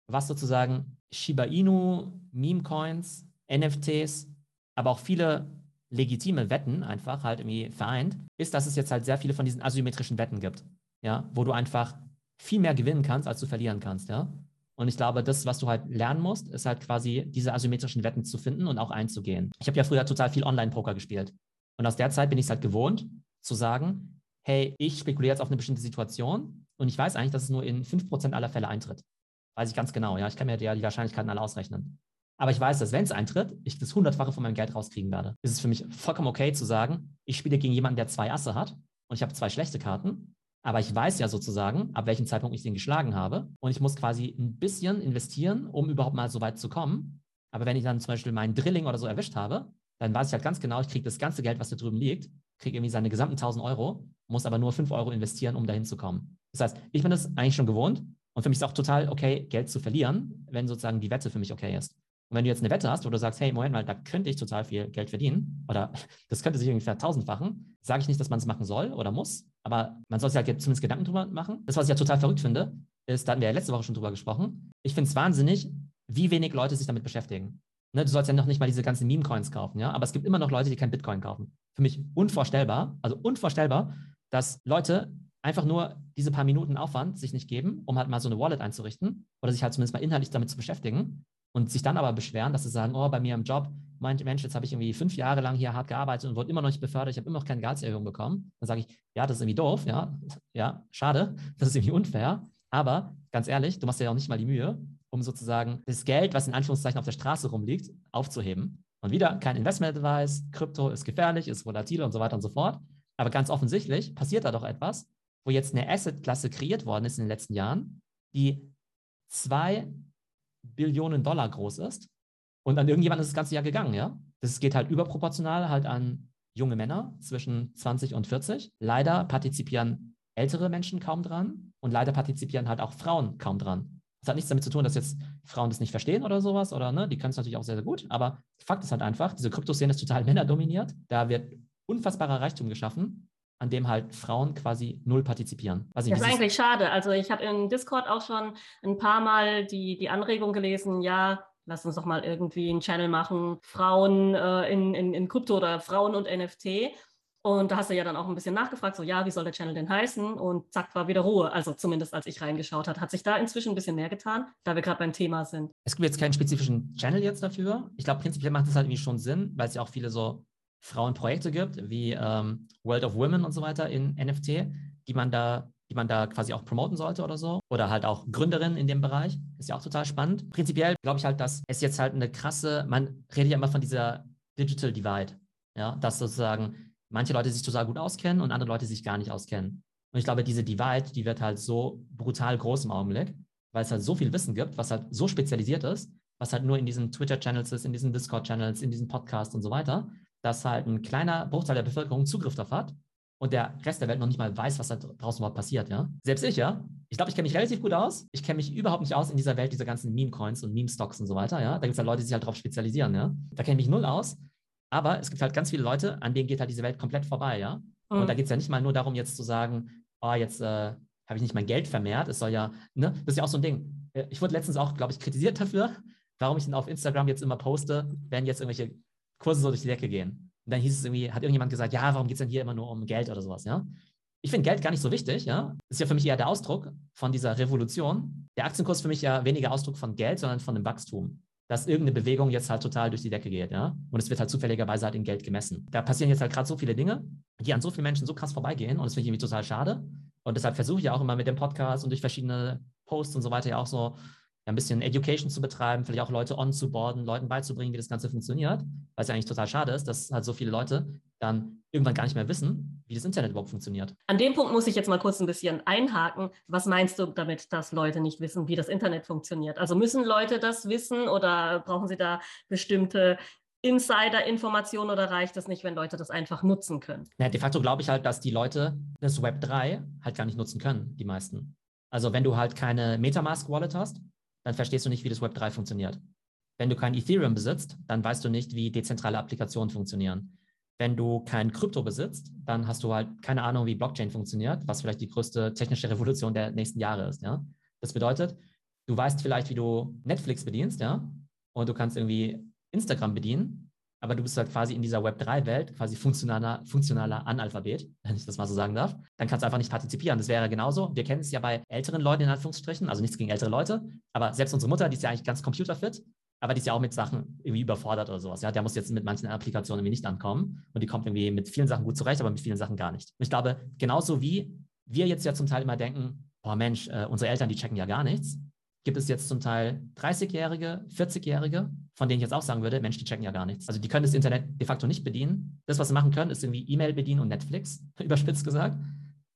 was sozusagen Shiba Inu, Meme-Coins, NFTs, aber auch viele legitime Wetten einfach halt irgendwie vereint, ist, dass es jetzt halt sehr viele von diesen asymmetrischen Wetten gibt, ja, wo du einfach viel mehr gewinnen kannst, als du verlieren kannst, ja. Und ich glaube, das, was du halt lernen musst, ist halt quasi diese asymmetrischen Wetten zu finden und auch einzugehen. Ich habe ja früher total viel Online-Poker gespielt. Und aus der Zeit bin ich es halt gewohnt, zu sagen, hey, ich spekuliere jetzt auf eine bestimmte Situation und ich weiß eigentlich, dass es nur in 5% aller Fälle eintritt. Weiß ich ganz genau, ja. Ich kann mir ja die Wahrscheinlichkeiten alle ausrechnen. Aber ich weiß, dass wenn es eintritt, ich das Hundertfache von meinem Geld rauskriegen werde. Es ist für mich vollkommen okay zu sagen, ich spiele gegen jemanden, der zwei Asse hat und ich habe zwei schlechte Karten. Aber ich weiß ja sozusagen, ab welchem Zeitpunkt ich den geschlagen habe. Und ich muss quasi ein bisschen investieren, um überhaupt mal so weit zu kommen. Aber wenn ich dann zum Beispiel meinen Drilling oder so erwischt habe, dann weiß ich halt ganz genau, ich kriege das ganze Geld, was da drüben liegt, kriege irgendwie seine gesamten 1000 Euro, muss aber nur 5 Euro investieren, um dahin zu kommen. Das heißt, ich bin es eigentlich schon gewohnt und für mich ist auch total okay, Geld zu verlieren, wenn sozusagen die Wette für mich okay ist. Und wenn du jetzt eine Wette hast, wo du sagst, hey, Moment mal, da könnte ich total viel Geld verdienen oder das könnte sich ungefähr tausendfachen, sage ich nicht, dass man es machen soll oder muss, aber man soll sich halt zumindest Gedanken drüber machen. Das, was ich ja total verrückt finde, ist, da hatten wir ja letzte Woche schon drüber gesprochen, ich finde es wahnsinnig, wie wenig Leute sich damit beschäftigen. Ne, du sollst ja noch nicht mal diese ganzen Meme-Coins kaufen, ja, aber es gibt immer noch Leute, die kein Bitcoin kaufen. Für mich unvorstellbar, also unvorstellbar, dass Leute einfach nur diese paar Minuten Aufwand sich nicht geben, um halt mal so eine Wallet einzurichten oder sich halt zumindest mal inhaltlich damit zu beschäftigen und sich dann aber beschweren, dass sie sagen, oh, bei mir im Job, Mensch, jetzt habe ich irgendwie fünf Jahre lang hier hart gearbeitet und wurde immer noch nicht befördert, ich habe immer noch keine Gehaltserhöhung bekommen. Dann sage ich, ja, das ist irgendwie doof, ja, ja, schade, das ist irgendwie unfair. Aber ganz ehrlich, du machst ja auch nicht mal die Mühe, um sozusagen das Geld, was in Anführungszeichen auf der Straße rumliegt, aufzuheben. Und wieder kein Investment-Advice, Krypto ist gefährlich, ist volatil und so weiter und so fort. Aber ganz offensichtlich passiert da doch etwas, wo jetzt eine Asset-Klasse kreiert worden ist in den letzten Jahren, die zwei Billionen Dollar groß ist. Und an irgendjemand ist das ganze Jahr gegangen, ja. Das geht halt überproportional halt an junge Männer zwischen 20 und 40. Leider partizipieren ältere Menschen kaum dran und leider partizipieren halt auch Frauen kaum dran. Das hat nichts damit zu tun, dass jetzt Frauen das nicht verstehen oder sowas, oder ne, die können es natürlich auch sehr, sehr gut, aber Fakt ist halt einfach, diese Kryptoszene ist total männerdominiert. Da wird unfassbarer Reichtum geschaffen an dem halt Frauen quasi null partizipieren. Also das ist eigentlich schade. Also ich habe in Discord auch schon ein paar Mal die, die Anregung gelesen, ja, lass uns doch mal irgendwie einen Channel machen, Frauen äh, in, in, in Krypto oder Frauen und NFT. Und da hast du ja dann auch ein bisschen nachgefragt, so ja, wie soll der Channel denn heißen? Und zack, war wieder Ruhe. Also zumindest als ich reingeschaut habe. Hat sich da inzwischen ein bisschen mehr getan, da wir gerade beim Thema sind. Es gibt jetzt keinen spezifischen Channel jetzt dafür. Ich glaube, prinzipiell macht das halt irgendwie schon Sinn, weil es ja auch viele so Frauenprojekte gibt, wie ähm, World of Women und so weiter in NFT, die man da die man da quasi auch promoten sollte oder so. Oder halt auch Gründerinnen in dem Bereich. Ist ja auch total spannend. Prinzipiell glaube ich halt, dass es jetzt halt eine krasse, man redet ja immer von dieser Digital Divide. Ja, dass sozusagen manche Leute sich total gut auskennen und andere Leute sich gar nicht auskennen. Und ich glaube, diese Divide, die wird halt so brutal groß im Augenblick, weil es halt so viel Wissen gibt, was halt so spezialisiert ist, was halt nur in diesen Twitter-Channels ist, in diesen Discord-Channels, in diesen Podcasts und so weiter dass halt ein kleiner Bruchteil der Bevölkerung Zugriff darauf hat und der Rest der Welt noch nicht mal weiß, was da draußen überhaupt passiert, ja. Selbst ich, ja. Ich glaube, ich kenne mich relativ gut aus. Ich kenne mich überhaupt nicht aus in dieser Welt dieser ganzen Meme-Coins und Meme-Stocks und so weiter, ja. Da gibt es halt Leute, die sich halt darauf spezialisieren, ja. Da kenne ich mich null aus. Aber es gibt halt ganz viele Leute, an denen geht halt diese Welt komplett vorbei, ja. Mhm. Und da geht es ja nicht mal nur darum, jetzt zu sagen, oh, jetzt äh, habe ich nicht mein Geld vermehrt. Es soll ja, ne, das ist ja auch so ein Ding. Äh, ich wurde letztens auch, glaube ich, kritisiert dafür, warum ich denn auf Instagram jetzt immer poste, wenn jetzt irgendwelche Kurse so durch die Decke gehen. Und dann hieß es irgendwie, hat irgendjemand gesagt, ja, warum geht es denn hier immer nur um Geld oder sowas, ja? Ich finde Geld gar nicht so wichtig, ja. Ist ja für mich eher der Ausdruck von dieser Revolution. Der Aktienkurs ist für mich ja weniger Ausdruck von Geld, sondern von dem Wachstum. Dass irgendeine Bewegung jetzt halt total durch die Decke geht, ja. Und es wird halt zufälligerweise halt in Geld gemessen. Da passieren jetzt halt gerade so viele Dinge, die an so vielen Menschen so krass vorbeigehen. Und das finde ich irgendwie total schade. Und deshalb versuche ich ja auch immer mit dem Podcast und durch verschiedene Posts und so weiter ja auch so ein bisschen Education zu betreiben, vielleicht auch Leute on zu boarden, Leuten beizubringen, wie das Ganze funktioniert, weil es ja eigentlich total schade ist, dass halt so viele Leute dann irgendwann gar nicht mehr wissen, wie das Internet überhaupt funktioniert. An dem Punkt muss ich jetzt mal kurz ein bisschen einhaken. Was meinst du damit, dass Leute nicht wissen, wie das Internet funktioniert? Also müssen Leute das wissen oder brauchen sie da bestimmte Insider-Informationen oder reicht es nicht, wenn Leute das einfach nutzen können? Ja, de facto glaube ich halt, dass die Leute das Web 3 halt gar nicht nutzen können, die meisten. Also wenn du halt keine Metamask-Wallet hast, dann verstehst du nicht, wie das Web 3 funktioniert. Wenn du kein Ethereum besitzt, dann weißt du nicht, wie dezentrale Applikationen funktionieren. Wenn du kein Krypto besitzt, dann hast du halt keine Ahnung, wie Blockchain funktioniert, was vielleicht die größte technische Revolution der nächsten Jahre ist. Ja? Das bedeutet, du weißt vielleicht, wie du Netflix bedienst, ja, und du kannst irgendwie Instagram bedienen, aber du bist halt quasi in dieser Web3-Welt quasi funktionaler, funktionaler Analphabet, wenn ich das mal so sagen darf, dann kannst du einfach nicht partizipieren. Das wäre genauso. Wir kennen es ja bei älteren Leuten in Anführungsstrichen, also nichts gegen ältere Leute, aber selbst unsere Mutter, die ist ja eigentlich ganz computerfit, aber die ist ja auch mit Sachen irgendwie überfordert oder sowas. Ja, der muss jetzt mit manchen Applikationen irgendwie nicht ankommen und die kommt irgendwie mit vielen Sachen gut zurecht, aber mit vielen Sachen gar nicht. Und ich glaube, genauso wie wir jetzt ja zum Teil immer denken, boah Mensch, äh, unsere Eltern, die checken ja gar nichts, gibt es jetzt zum Teil 30-Jährige, 40-Jährige, von denen ich jetzt auch sagen würde, Mensch, die checken ja gar nichts. Also die können das Internet de facto nicht bedienen. Das, was sie machen können, ist irgendwie E-Mail bedienen und Netflix, überspitzt gesagt.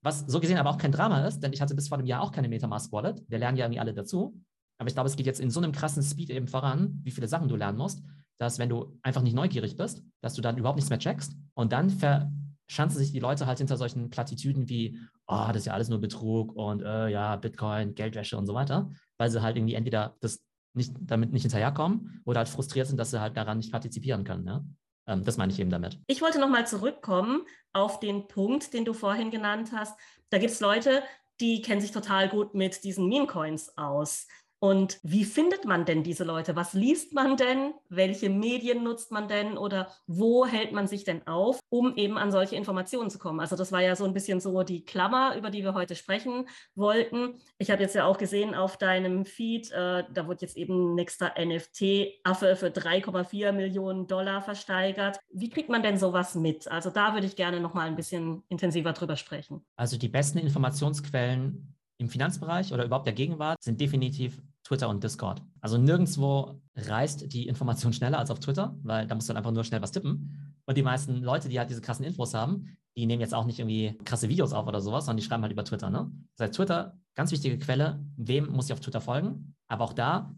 Was so gesehen aber auch kein Drama ist, denn ich hatte bis vor einem Jahr auch keine Metamask-Wallet. Wir lernen ja irgendwie alle dazu. Aber ich glaube, es geht jetzt in so einem krassen Speed eben voran, wie viele Sachen du lernen musst, dass wenn du einfach nicht neugierig bist, dass du dann überhaupt nichts mehr checkst und dann verschanzen sich die Leute halt hinter solchen Plattitüden wie, oh, das ist ja alles nur Betrug und äh, ja, Bitcoin, Geldwäsche und so weiter, weil sie halt irgendwie entweder das nicht, damit nicht hinterherkommen oder halt frustriert sind, dass sie halt daran nicht partizipieren können. Ja? Ähm, das meine ich eben damit. Ich wollte nochmal zurückkommen auf den Punkt, den du vorhin genannt hast. Da gibt es Leute, die kennen sich total gut mit diesen Meme-Coins aus. Und wie findet man denn diese Leute? Was liest man denn? Welche Medien nutzt man denn? Oder wo hält man sich denn auf, um eben an solche Informationen zu kommen? Also das war ja so ein bisschen so die Klammer, über die wir heute sprechen wollten. Ich habe jetzt ja auch gesehen auf deinem Feed, äh, da wird jetzt eben nächster NFT-Affe für 3,4 Millionen Dollar versteigert. Wie kriegt man denn sowas mit? Also da würde ich gerne noch mal ein bisschen intensiver drüber sprechen. Also die besten Informationsquellen im Finanzbereich oder überhaupt der Gegenwart sind definitiv Twitter und Discord. Also nirgendwo reist die Information schneller als auf Twitter, weil da musst du dann einfach nur schnell was tippen. Und die meisten Leute, die halt diese krassen Infos haben, die nehmen jetzt auch nicht irgendwie krasse Videos auf oder sowas, sondern die schreiben halt über Twitter. Ne? Das heißt, Twitter, ganz wichtige Quelle, wem muss ich auf Twitter folgen? Aber auch da,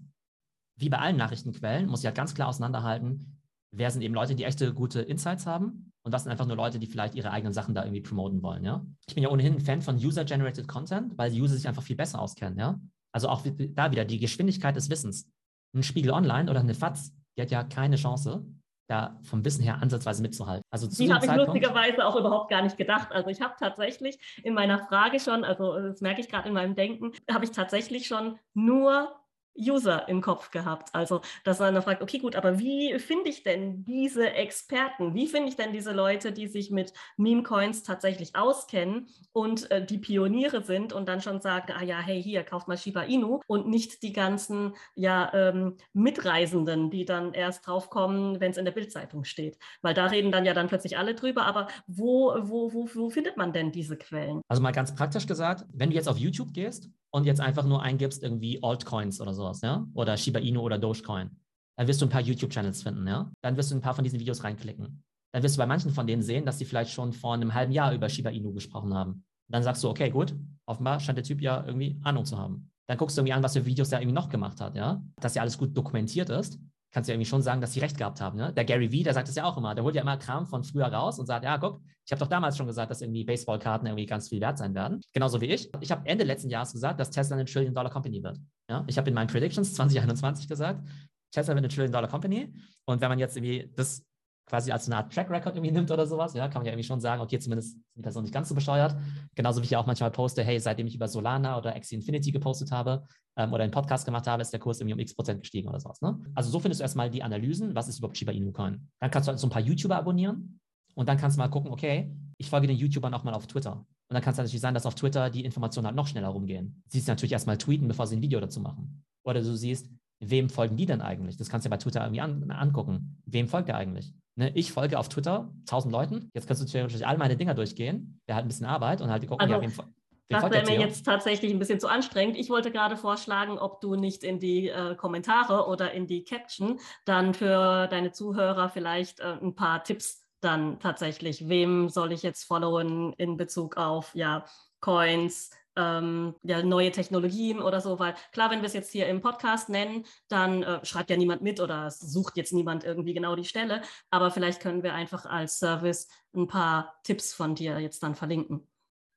wie bei allen Nachrichtenquellen, muss ich halt ganz klar auseinanderhalten, wer sind eben Leute, die echte gute Insights haben und was sind einfach nur Leute, die vielleicht ihre eigenen Sachen da irgendwie promoten wollen, ja. Ich bin ja ohnehin ein Fan von User-Generated Content, weil die User sich einfach viel besser auskennen, ja. Also auch da wieder die Geschwindigkeit des Wissens. Ein Spiegel Online oder eine FATS, die hat ja keine Chance, da vom Wissen her ansatzweise mitzuhalten. Also die habe ich lustigerweise auch überhaupt gar nicht gedacht. Also ich habe tatsächlich in meiner Frage schon, also das merke ich gerade in meinem Denken, habe ich tatsächlich schon nur User im Kopf gehabt. Also, dass man dann fragt, okay, gut, aber wie finde ich denn diese Experten? Wie finde ich denn diese Leute, die sich mit Meme-Coins tatsächlich auskennen und äh, die Pioniere sind und dann schon sagen, ah ja, hey, hier, kauft mal Shiba Inu und nicht die ganzen ja, ähm, Mitreisenden, die dann erst draufkommen, wenn es in der Bildzeitung steht. Weil da reden dann ja dann plötzlich alle drüber, aber wo, wo, wo, wo findet man denn diese Quellen? Also mal ganz praktisch gesagt, wenn du jetzt auf YouTube gehst und jetzt einfach nur eingibst, irgendwie Altcoins oder sowas, ja, oder Shiba Inu oder Dogecoin, dann wirst du ein paar YouTube-Channels finden, ja. Dann wirst du ein paar von diesen Videos reinklicken. Dann wirst du bei manchen von denen sehen, dass sie vielleicht schon vor einem halben Jahr über Shiba Inu gesprochen haben. Dann sagst du, okay, gut, offenbar scheint der Typ ja irgendwie Ahnung zu haben. Dann guckst du irgendwie an, was für Videos er irgendwie noch gemacht hat, ja. Dass ja alles gut dokumentiert ist kannst du ja irgendwie schon sagen, dass sie recht gehabt haben. Ne? Der Gary Vee, der sagt es ja auch immer. Der holt ja immer Kram von früher raus und sagt, ja, guck, ich habe doch damals schon gesagt, dass irgendwie Baseballkarten irgendwie ganz viel wert sein werden. Genauso wie ich. Ich habe Ende letzten Jahres gesagt, dass Tesla eine Trillion-Dollar-Company wird. Ja? Ich habe in meinen Predictions 2021 gesagt, Tesla wird eine Trillion-Dollar-Company. Und wenn man jetzt irgendwie das quasi als eine Art Track Record irgendwie nimmt oder sowas, ja, kann man ja irgendwie schon sagen, okay, zumindest sind die Person nicht ganz so bescheuert. Genauso wie ich ja auch manchmal poste, hey, seitdem ich über Solana oder Axie Infinity gepostet habe ähm, oder einen Podcast gemacht habe, ist der Kurs irgendwie um x Prozent gestiegen oder sowas. Ne? Also so findest du erstmal die Analysen, was ist überhaupt Shiba Inu Coin. Dann kannst du halt so ein paar YouTuber abonnieren und dann kannst du mal gucken, okay, ich folge den YouTubern auch mal auf Twitter. Und dann kann es natürlich sein, dass auf Twitter die Informationen halt noch schneller rumgehen. Du siehst natürlich erstmal tweeten, bevor sie ein Video dazu machen. Oder du siehst, wem folgen die denn eigentlich? Das kannst du ja bei Twitter irgendwie an, angucken. Wem folgt der eigentlich? Ne, ich folge auf Twitter 1000 Leuten. Jetzt kannst du theoretisch all meine Dinger durchgehen. Wäre halt ein bisschen Arbeit und halt gucken, also, ja, wem, wem das wäre mir jetzt tatsächlich ein bisschen zu anstrengend. Ich wollte gerade vorschlagen, ob du nicht in die äh, Kommentare oder in die Caption dann für deine Zuhörer vielleicht äh, ein paar Tipps dann tatsächlich? Wem soll ich jetzt followen in Bezug auf ja, Coins, ähm, ja, neue Technologien oder so, weil klar, wenn wir es jetzt hier im Podcast nennen, dann äh, schreibt ja niemand mit oder sucht jetzt niemand irgendwie genau die Stelle, aber vielleicht können wir einfach als Service ein paar Tipps von dir jetzt dann verlinken.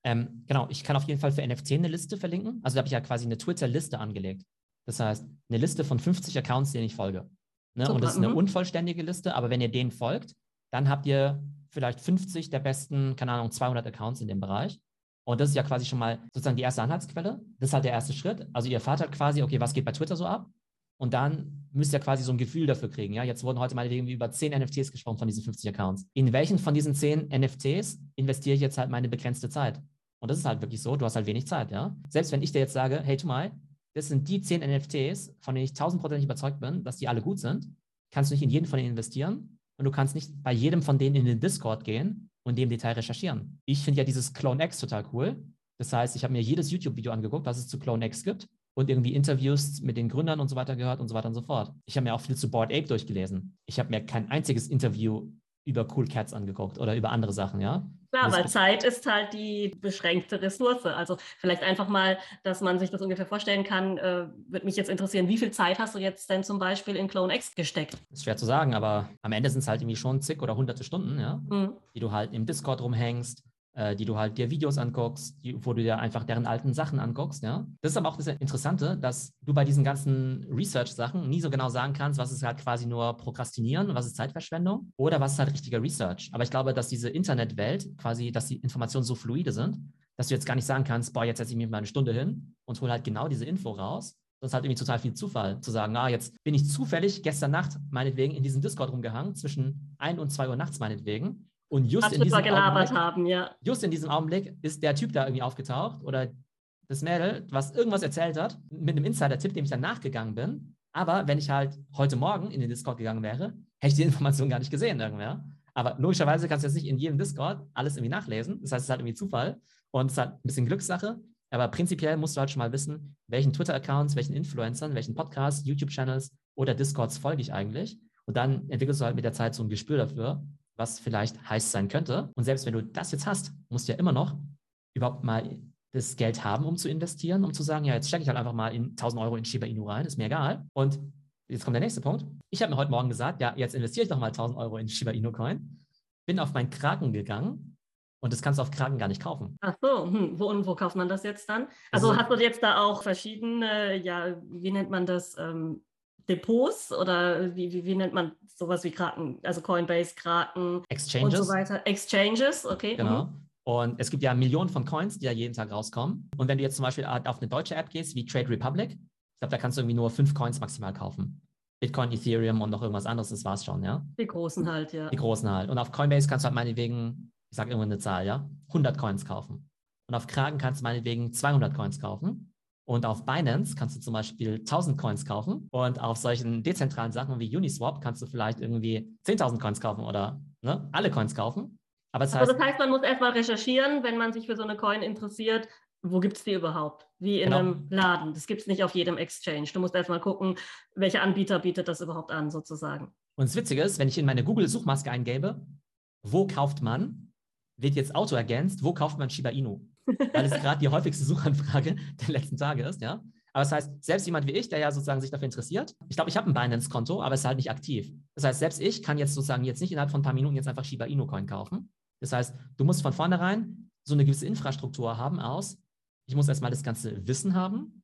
Ähm, genau, ich kann auf jeden Fall für NFC eine Liste verlinken. Also da habe ich ja quasi eine Twitter-Liste angelegt. Das heißt, eine Liste von 50 Accounts, denen ich folge. Ne? Und das ist eine mhm. unvollständige Liste, aber wenn ihr denen folgt, dann habt ihr vielleicht 50 der besten, keine Ahnung, 200 Accounts in dem Bereich. Und das ist ja quasi schon mal sozusagen die erste Anhaltsquelle. Das ist halt der erste Schritt. Also ihr erfahrt halt quasi, okay, was geht bei Twitter so ab? Und dann müsst ihr quasi so ein Gefühl dafür kriegen. Ja, jetzt wurden heute mal irgendwie über 10 NFTs gesprochen von diesen 50 Accounts. In welchen von diesen 10 NFTs investiere ich jetzt halt meine begrenzte Zeit? Und das ist halt wirklich so, du hast halt wenig Zeit, ja. Selbst wenn ich dir jetzt sage, hey, tu mal, das sind die 10 NFTs, von denen ich tausendprozentig überzeugt bin, dass die alle gut sind, kannst du nicht in jeden von denen investieren und du kannst nicht bei jedem von denen in den Discord gehen und dem Detail recherchieren. Ich finde ja dieses Clone X total cool. Das heißt, ich habe mir jedes YouTube-Video angeguckt, was es zu Clone X gibt und irgendwie Interviews mit den Gründern und so weiter gehört und so weiter und so fort. Ich habe mir auch viel zu Board Ape durchgelesen. Ich habe mir kein einziges Interview über Cool Cats angeguckt oder über andere Sachen, ja. Klar, weil Zeit ist halt die beschränkte Ressource. Also vielleicht einfach mal, dass man sich das ungefähr vorstellen kann, äh, würde mich jetzt interessieren, wie viel Zeit hast du jetzt denn zum Beispiel in Clone X gesteckt? Ist schwer zu sagen, aber am Ende sind es halt irgendwie schon zig oder hunderte Stunden, ja, mhm. die du halt im Discord rumhängst, äh, die du halt dir Videos anguckst, die, wo du dir einfach deren alten Sachen anguckst, ja. Das ist aber auch das Interessante, dass du bei diesen ganzen Research-Sachen nie so genau sagen kannst, was ist halt quasi nur Prokrastinieren, was ist Zeitverschwendung oder was ist halt richtiger Research. Aber ich glaube, dass diese Internetwelt quasi, dass die Informationen so fluide sind, dass du jetzt gar nicht sagen kannst, boah, jetzt setze ich mich mal eine Stunde hin und hole halt genau diese Info raus. Das ist halt irgendwie total viel Zufall, zu sagen, ah, jetzt bin ich zufällig gestern Nacht meinetwegen in diesem Discord rumgehangen, zwischen 1 und 2 Uhr nachts meinetwegen und just in, diesem Augenblick, haben, ja. just in diesem Augenblick ist der Typ da irgendwie aufgetaucht oder das Mädel, was irgendwas erzählt hat, mit einem Insider-Tipp, dem ich dann nachgegangen bin. Aber wenn ich halt heute Morgen in den Discord gegangen wäre, hätte ich die Information gar nicht gesehen irgendwer. Aber logischerweise kannst du jetzt nicht in jedem Discord alles irgendwie nachlesen. Das heißt, es ist halt irgendwie Zufall und es ist halt ein bisschen Glückssache. Aber prinzipiell musst du halt schon mal wissen, welchen Twitter-Accounts, welchen Influencern, welchen Podcasts, YouTube-Channels oder Discords folge ich eigentlich. Und dann entwickelst du halt mit der Zeit so ein Gespür dafür, was vielleicht heiß sein könnte. Und selbst wenn du das jetzt hast, musst du ja immer noch überhaupt mal das Geld haben, um zu investieren, um zu sagen, ja, jetzt stecke ich halt einfach mal in 1000 Euro in Shiba Inu rein, ist mir egal. Und jetzt kommt der nächste Punkt. Ich habe mir heute Morgen gesagt, ja, jetzt investiere ich doch mal 1000 Euro in Shiba Inu Coin, bin auf meinen Kraken gegangen und das kannst du auf Kraken gar nicht kaufen. Ach so, hm. wo und wo kauft man das jetzt dann? Also, also hast du jetzt da auch verschiedene, ja, wie nennt man das, ähm, Depots oder wie, wie, wie, nennt man sowas wie Kraken, also Coinbase, Kraken Exchanges. und so weiter. Exchanges, okay. Genau. Mhm. Und es gibt ja Millionen von Coins, die ja jeden Tag rauskommen. Und wenn du jetzt zum Beispiel auf eine deutsche App gehst, wie Trade Republic, ich glaube, da kannst du irgendwie nur fünf Coins maximal kaufen. Bitcoin, Ethereum und noch irgendwas anderes, das war's schon, ja. Die großen halt, ja. Die großen halt. Und auf Coinbase kannst du halt meinetwegen, ich sage irgendwann eine Zahl, ja, 100 Coins kaufen. Und auf Kraken kannst du meinetwegen 200 Coins kaufen. Und auf Binance kannst du zum Beispiel 1000 Coins kaufen. Und auf solchen dezentralen Sachen wie Uniswap kannst du vielleicht irgendwie 10.000 Coins kaufen oder ne, alle Coins kaufen. Aber das, heißt, also das heißt, man muss erstmal recherchieren, wenn man sich für so eine Coin interessiert, wo gibt es die überhaupt? Wie in genau. einem Laden. Das gibt es nicht auf jedem Exchange. Du musst erstmal gucken, welcher Anbieter bietet das überhaupt an, sozusagen. Und das Witzige ist, wenn ich in meine Google-Suchmaske eingebe, wo kauft man, wird jetzt auto ergänzt, wo kauft man Shiba Inu? Weil es gerade die häufigste Suchanfrage der letzten Tage ist, ja. Aber das heißt, selbst jemand wie ich, der ja sozusagen sich dafür interessiert, ich glaube, ich habe ein Binance-Konto, aber es ist halt nicht aktiv. Das heißt, selbst ich kann jetzt sozusagen jetzt nicht innerhalb von ein paar Minuten jetzt einfach Shiba Inu Coin kaufen. Das heißt, du musst von vornherein so eine gewisse Infrastruktur haben aus, ich muss erstmal das ganze Wissen haben,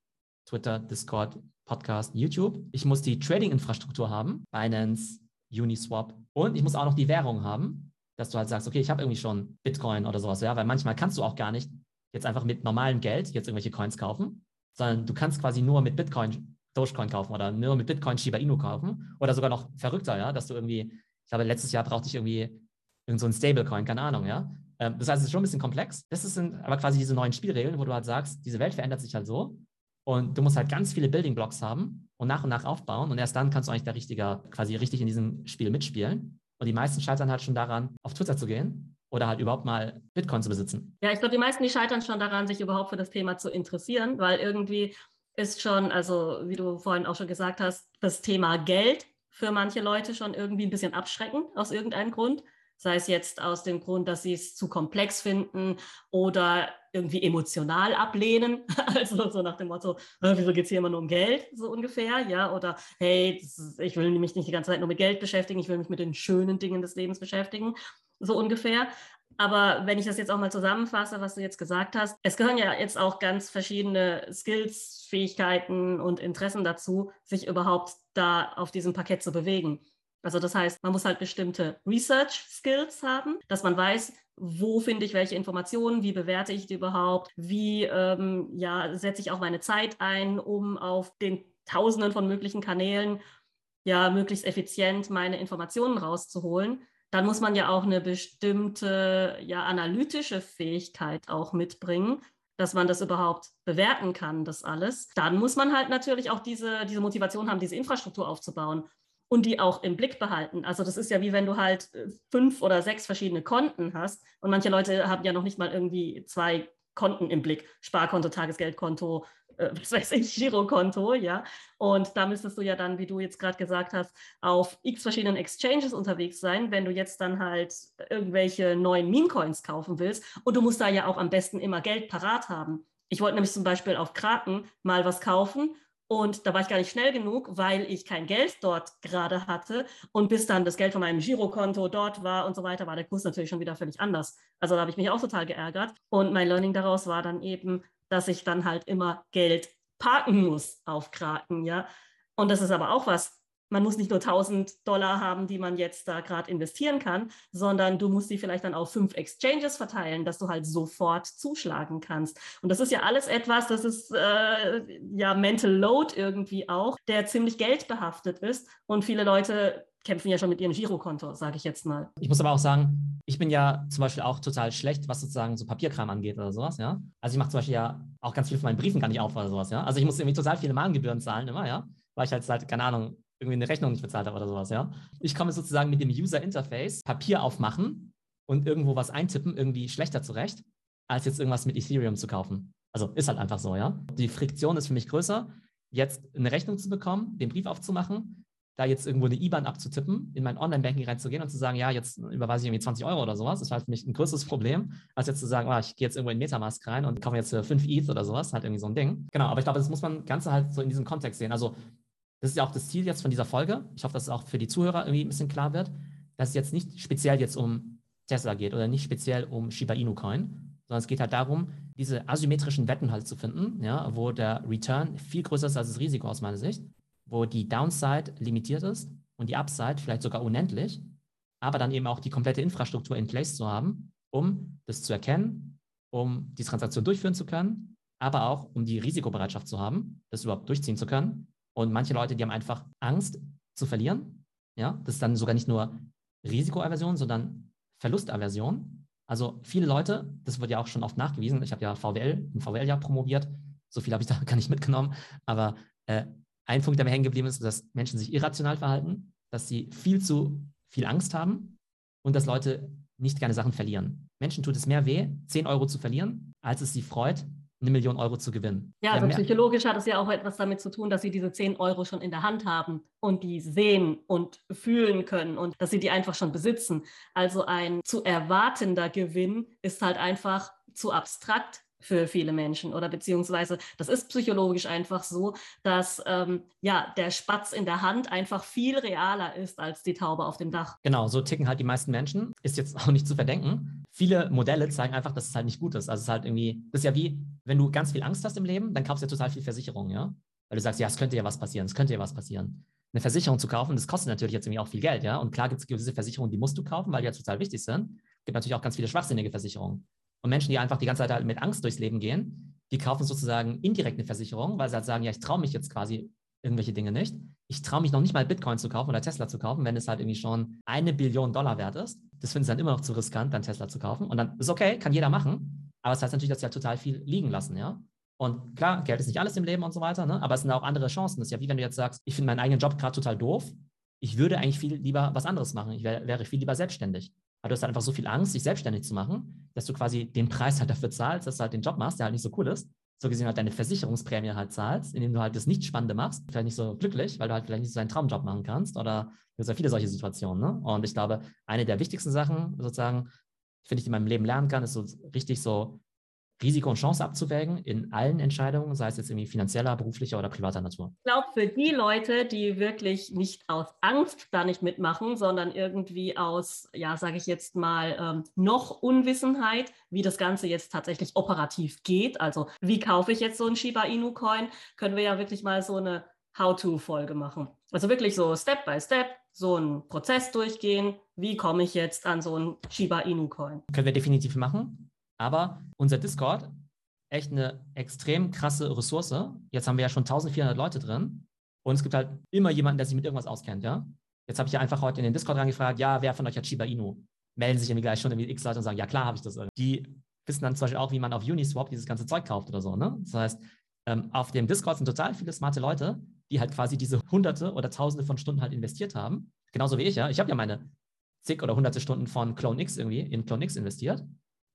Twitter, Discord, Podcast, YouTube. Ich muss die Trading-Infrastruktur haben, Binance, Uniswap und ich muss auch noch die Währung haben, dass du halt sagst, okay, ich habe irgendwie schon Bitcoin oder sowas, ja, weil manchmal kannst du auch gar nicht jetzt einfach mit normalem Geld jetzt irgendwelche Coins kaufen, sondern du kannst quasi nur mit Bitcoin Dogecoin kaufen oder nur mit Bitcoin Shiba Inu kaufen oder sogar noch verrückter, ja, dass du irgendwie, ich glaube, letztes Jahr brauchte ich irgendwie irgend so Stablecoin, keine Ahnung, ja. Ähm, das heißt, es ist schon ein bisschen komplex. Das sind aber quasi diese neuen Spielregeln, wo du halt sagst, diese Welt verändert sich halt so und du musst halt ganz viele Building Blocks haben und nach und nach aufbauen und erst dann kannst du eigentlich der Richtige quasi richtig in diesem Spiel mitspielen. Und die meisten scheitern halt schon daran, auf Twitter zu gehen oder halt überhaupt mal Bitcoin zu besitzen? Ja, ich glaube, die meisten, die scheitern schon daran, sich überhaupt für das Thema zu interessieren, weil irgendwie ist schon, also wie du vorhin auch schon gesagt hast, das Thema Geld für manche Leute schon irgendwie ein bisschen abschreckend aus irgendeinem Grund. Sei es jetzt aus dem Grund, dass sie es zu komplex finden oder irgendwie emotional ablehnen. Also so nach dem Motto, wieso geht es hier immer nur um Geld, so ungefähr, ja, oder hey, ist, ich will mich nicht die ganze Zeit nur mit Geld beschäftigen, ich will mich mit den schönen Dingen des Lebens beschäftigen, so ungefähr. Aber wenn ich das jetzt auch mal zusammenfasse, was du jetzt gesagt hast, es gehören ja jetzt auch ganz verschiedene Skills, Fähigkeiten und Interessen dazu, sich überhaupt da auf diesem Parkett zu bewegen. Also das heißt, man muss halt bestimmte Research Skills haben, dass man weiß, wo finde ich welche Informationen, wie bewerte ich die überhaupt, wie ähm, ja, setze ich auch meine Zeit ein, um auf den Tausenden von möglichen Kanälen ja möglichst effizient meine Informationen rauszuholen dann muss man ja auch eine bestimmte ja, analytische Fähigkeit auch mitbringen, dass man das überhaupt bewerten kann, das alles. Dann muss man halt natürlich auch diese, diese Motivation haben, diese Infrastruktur aufzubauen und die auch im Blick behalten. Also das ist ja wie wenn du halt äh, fünf oder sechs verschiedene Konten hast und manche Leute haben ja noch nicht mal irgendwie zwei Konten im Blick, Sparkonto, Tagesgeldkonto, äh, was weiß ich, Girokonto, ja. Und da müsstest du ja dann, wie du jetzt gerade gesagt hast, auf x verschiedenen Exchanges unterwegs sein, wenn du jetzt dann halt irgendwelche neuen Meme-Coins kaufen willst. Und du musst da ja auch am besten immer Geld parat haben. Ich wollte nämlich zum Beispiel auf Kraken mal was kaufen und da war ich gar nicht schnell genug, weil ich kein Geld dort gerade hatte. Und bis dann das Geld von meinem Girokonto dort war und so weiter, war der Kurs natürlich schon wieder völlig anders. Also da habe ich mich auch total geärgert. Und mein Learning daraus war dann eben, dass ich dann halt immer Geld parken muss auf Kraken, ja. Und das ist aber auch was, man muss nicht nur 1000 Dollar haben, die man jetzt da gerade investieren kann, sondern du musst die vielleicht dann auf fünf Exchanges verteilen, dass du halt sofort zuschlagen kannst. Und das ist ja alles etwas, das ist äh, ja Mental Load irgendwie auch, der ziemlich geldbehaftet ist. Und viele Leute kämpfen ja schon mit ihrem Girokonto, sage ich jetzt mal. Ich muss aber auch sagen, ich bin ja zum Beispiel auch total schlecht, was sozusagen so Papierkram angeht oder sowas, ja. Also ich mache zum Beispiel ja auch ganz viel von meinen Briefen gar nicht auf oder sowas, ja. Also ich muss irgendwie total viele Mahngebühren zahlen immer, ja, weil ich halt seit, keine Ahnung, irgendwie eine Rechnung nicht bezahlt habe oder sowas, ja. Ich komme sozusagen mit dem User Interface Papier aufmachen und irgendwo was eintippen, irgendwie schlechter zurecht, als jetzt irgendwas mit Ethereum zu kaufen. Also ist halt einfach so, ja. Die Friktion ist für mich größer, jetzt eine Rechnung zu bekommen, den Brief aufzumachen da jetzt irgendwo eine IBAN abzutippen, in mein Online-Banking reinzugehen und zu sagen, ja, jetzt überweise ich irgendwie 20 Euro oder sowas, das ist halt für mich ein größeres Problem, als jetzt zu sagen, oh, ich gehe jetzt irgendwo in Metamask rein und kaufe jetzt für 5 ETH oder sowas, halt irgendwie so ein Ding. Genau, aber ich glaube, das muss man Ganze halt so in diesem Kontext sehen. Also, das ist ja auch das Ziel jetzt von dieser Folge. Ich hoffe, dass es auch für die Zuhörer irgendwie ein bisschen klar wird, dass es jetzt nicht speziell jetzt um Tesla geht oder nicht speziell um Shiba Inu Coin, sondern es geht halt darum, diese asymmetrischen Wetten halt zu finden, ja, wo der Return viel größer ist als das Risiko aus meiner Sicht wo die Downside limitiert ist und die Upside vielleicht sogar unendlich, aber dann eben auch die komplette Infrastruktur in place zu haben, um das zu erkennen, um die Transaktion durchführen zu können, aber auch um die Risikobereitschaft zu haben, das überhaupt durchziehen zu können. Und manche Leute, die haben einfach Angst zu verlieren. Ja, das ist dann sogar nicht nur Risikoaversion, sondern Verlustaversion. Also viele Leute, das wird ja auch schon oft nachgewiesen. Ich habe ja VWL, ein VWL-Jahr promoviert. So viel habe ich da gar nicht mitgenommen. Aber äh, ein Punkt, der mir hängen geblieben ist, dass Menschen sich irrational verhalten, dass sie viel zu viel Angst haben und dass Leute nicht gerne Sachen verlieren. Menschen tut es mehr weh, 10 Euro zu verlieren, als es sie freut, eine Million Euro zu gewinnen. Ja, also psychologisch hat es ja auch etwas damit zu tun, dass sie diese 10 Euro schon in der Hand haben und die sehen und fühlen können und dass sie die einfach schon besitzen. Also ein zu erwartender Gewinn ist halt einfach zu abstrakt für viele Menschen oder beziehungsweise das ist psychologisch einfach so, dass ähm, ja der Spatz in der Hand einfach viel realer ist als die Taube auf dem Dach. Genau, so ticken halt die meisten Menschen. Ist jetzt auch nicht zu verdenken. Viele Modelle zeigen einfach, dass es halt nicht gut ist. Also es ist halt irgendwie, das ist ja wie, wenn du ganz viel Angst hast im Leben, dann kaufst du ja total viel Versicherung, ja? Weil du sagst, ja, es könnte ja was passieren, es könnte ja was passieren. Eine Versicherung zu kaufen, das kostet natürlich jetzt irgendwie auch viel Geld, ja. Und klar gibt es gewisse Versicherungen, die musst du kaufen, weil die ja total wichtig sind. Es gibt natürlich auch ganz viele schwachsinnige Versicherungen. Und Menschen, die einfach die ganze Zeit halt mit Angst durchs Leben gehen, die kaufen sozusagen indirekt eine Versicherung, weil sie halt sagen, ja, ich traue mich jetzt quasi irgendwelche Dinge nicht. Ich traue mich noch nicht mal Bitcoin zu kaufen oder Tesla zu kaufen, wenn es halt irgendwie schon eine Billion Dollar wert ist. Das finden sie dann immer noch zu riskant, dann Tesla zu kaufen. Und dann ist okay, kann jeder machen. Aber es das heißt natürlich, dass sie halt total viel liegen lassen, ja. Und klar, Geld ist nicht alles im Leben und so weiter, ne? aber es sind auch andere Chancen. Das ist ja wie wenn du jetzt sagst, ich finde meinen eigenen Job gerade total doof. Ich würde eigentlich viel lieber was anderes machen. Ich wär, wäre viel lieber selbstständig. Aber du hast halt einfach so viel Angst, dich selbstständig zu machen, dass du quasi den Preis halt dafür zahlst, dass du halt den Job machst, der halt nicht so cool ist. So gesehen halt deine Versicherungsprämie halt zahlst, indem du halt das Nicht-Spannende machst, vielleicht nicht so glücklich, weil du halt vielleicht nicht so deinen Traumjob machen kannst oder es ja viele solche Situationen. Ne? Und ich glaube, eine der wichtigsten Sachen sozusagen, finde ich, die man im Leben lernen kann, ist so richtig so Risiko und Chance abzuwägen in allen Entscheidungen, sei es jetzt irgendwie finanzieller, beruflicher oder privater Natur. Ich glaube, für die Leute, die wirklich nicht aus Angst da nicht mitmachen, sondern irgendwie aus, ja, sage ich jetzt mal, ähm, noch Unwissenheit, wie das Ganze jetzt tatsächlich operativ geht, also wie kaufe ich jetzt so einen Shiba Inu Coin, können wir ja wirklich mal so eine How-to-Folge machen. Also wirklich so Step by Step, so einen Prozess durchgehen. Wie komme ich jetzt an so einen Shiba Inu Coin? Können wir definitiv machen. Aber unser Discord, echt eine extrem krasse Ressource. Jetzt haben wir ja schon 1400 Leute drin und es gibt halt immer jemanden, der sich mit irgendwas auskennt, ja. Jetzt habe ich ja einfach heute in den Discord reingefragt, ja, wer von euch hat Shiba Inu? Melden sich irgendwie gleich schon irgendwie x Leute und sagen, ja klar, habe ich das. Die wissen dann zum Beispiel auch, wie man auf Uniswap dieses ganze Zeug kauft oder so, ne? Das heißt, ähm, auf dem Discord sind total viele smarte Leute, die halt quasi diese hunderte oder tausende von Stunden halt investiert haben. Genauso wie ich, ja. Ich habe ja meine zig oder hunderte Stunden von Clone X irgendwie in Clone X investiert.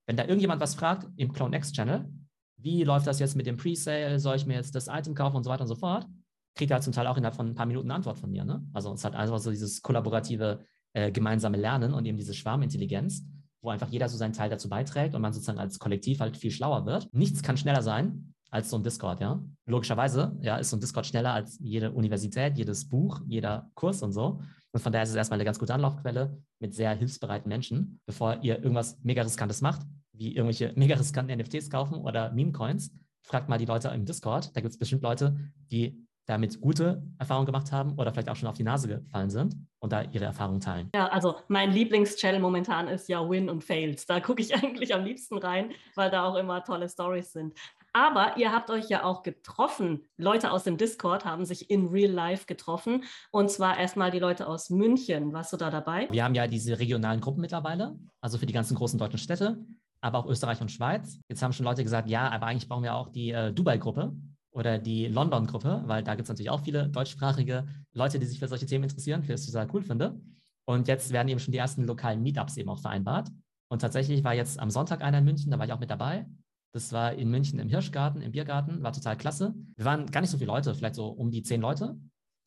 Wenn da irgendjemand was fragt im Clone X Channel, wie läuft das jetzt mit dem Presale, soll ich mir jetzt das Item kaufen und so weiter und so fort, kriegt er halt zum Teil auch innerhalb von ein paar Minuten eine Antwort von mir. Ne? Also es hat einfach so dieses kollaborative äh, gemeinsame Lernen und eben diese Schwarmintelligenz, wo einfach jeder so seinen Teil dazu beiträgt und man sozusagen als Kollektiv halt viel schlauer wird. Nichts kann schneller sein als so ein Discord, ja. Logischerweise, ja, ist so ein Discord schneller als jede Universität, jedes Buch, jeder Kurs und so. Und von daher ist es erstmal eine ganz gute Anlaufquelle mit sehr hilfsbereiten Menschen, bevor ihr irgendwas mega riskantes macht, wie irgendwelche mega riskanten NFTs kaufen oder Meme-Coins. Fragt mal die Leute im Discord. Da gibt es bestimmt Leute, die damit gute Erfahrungen gemacht haben oder vielleicht auch schon auf die Nase gefallen sind und da ihre Erfahrungen teilen. Ja, also mein Lieblingschannel momentan ist ja Win und Fails. Da gucke ich eigentlich am liebsten rein, weil da auch immer tolle Stories sind. Aber ihr habt euch ja auch getroffen. Leute aus dem Discord haben sich in Real Life getroffen. Und zwar erstmal die Leute aus München. Warst du da dabei? Wir haben ja diese regionalen Gruppen mittlerweile, also für die ganzen großen deutschen Städte aber auch Österreich und Schweiz. Jetzt haben schon Leute gesagt, ja, aber eigentlich brauchen wir auch die äh, Dubai-Gruppe oder die London-Gruppe, weil da gibt es natürlich auch viele deutschsprachige Leute, die sich für solche Themen interessieren, für das ich total cool finde. Und jetzt werden eben schon die ersten lokalen Meetups eben auch vereinbart. Und tatsächlich war jetzt am Sonntag einer in München, da war ich auch mit dabei. Das war in München im Hirschgarten, im Biergarten, war total klasse. Wir waren gar nicht so viele Leute, vielleicht so um die zehn Leute.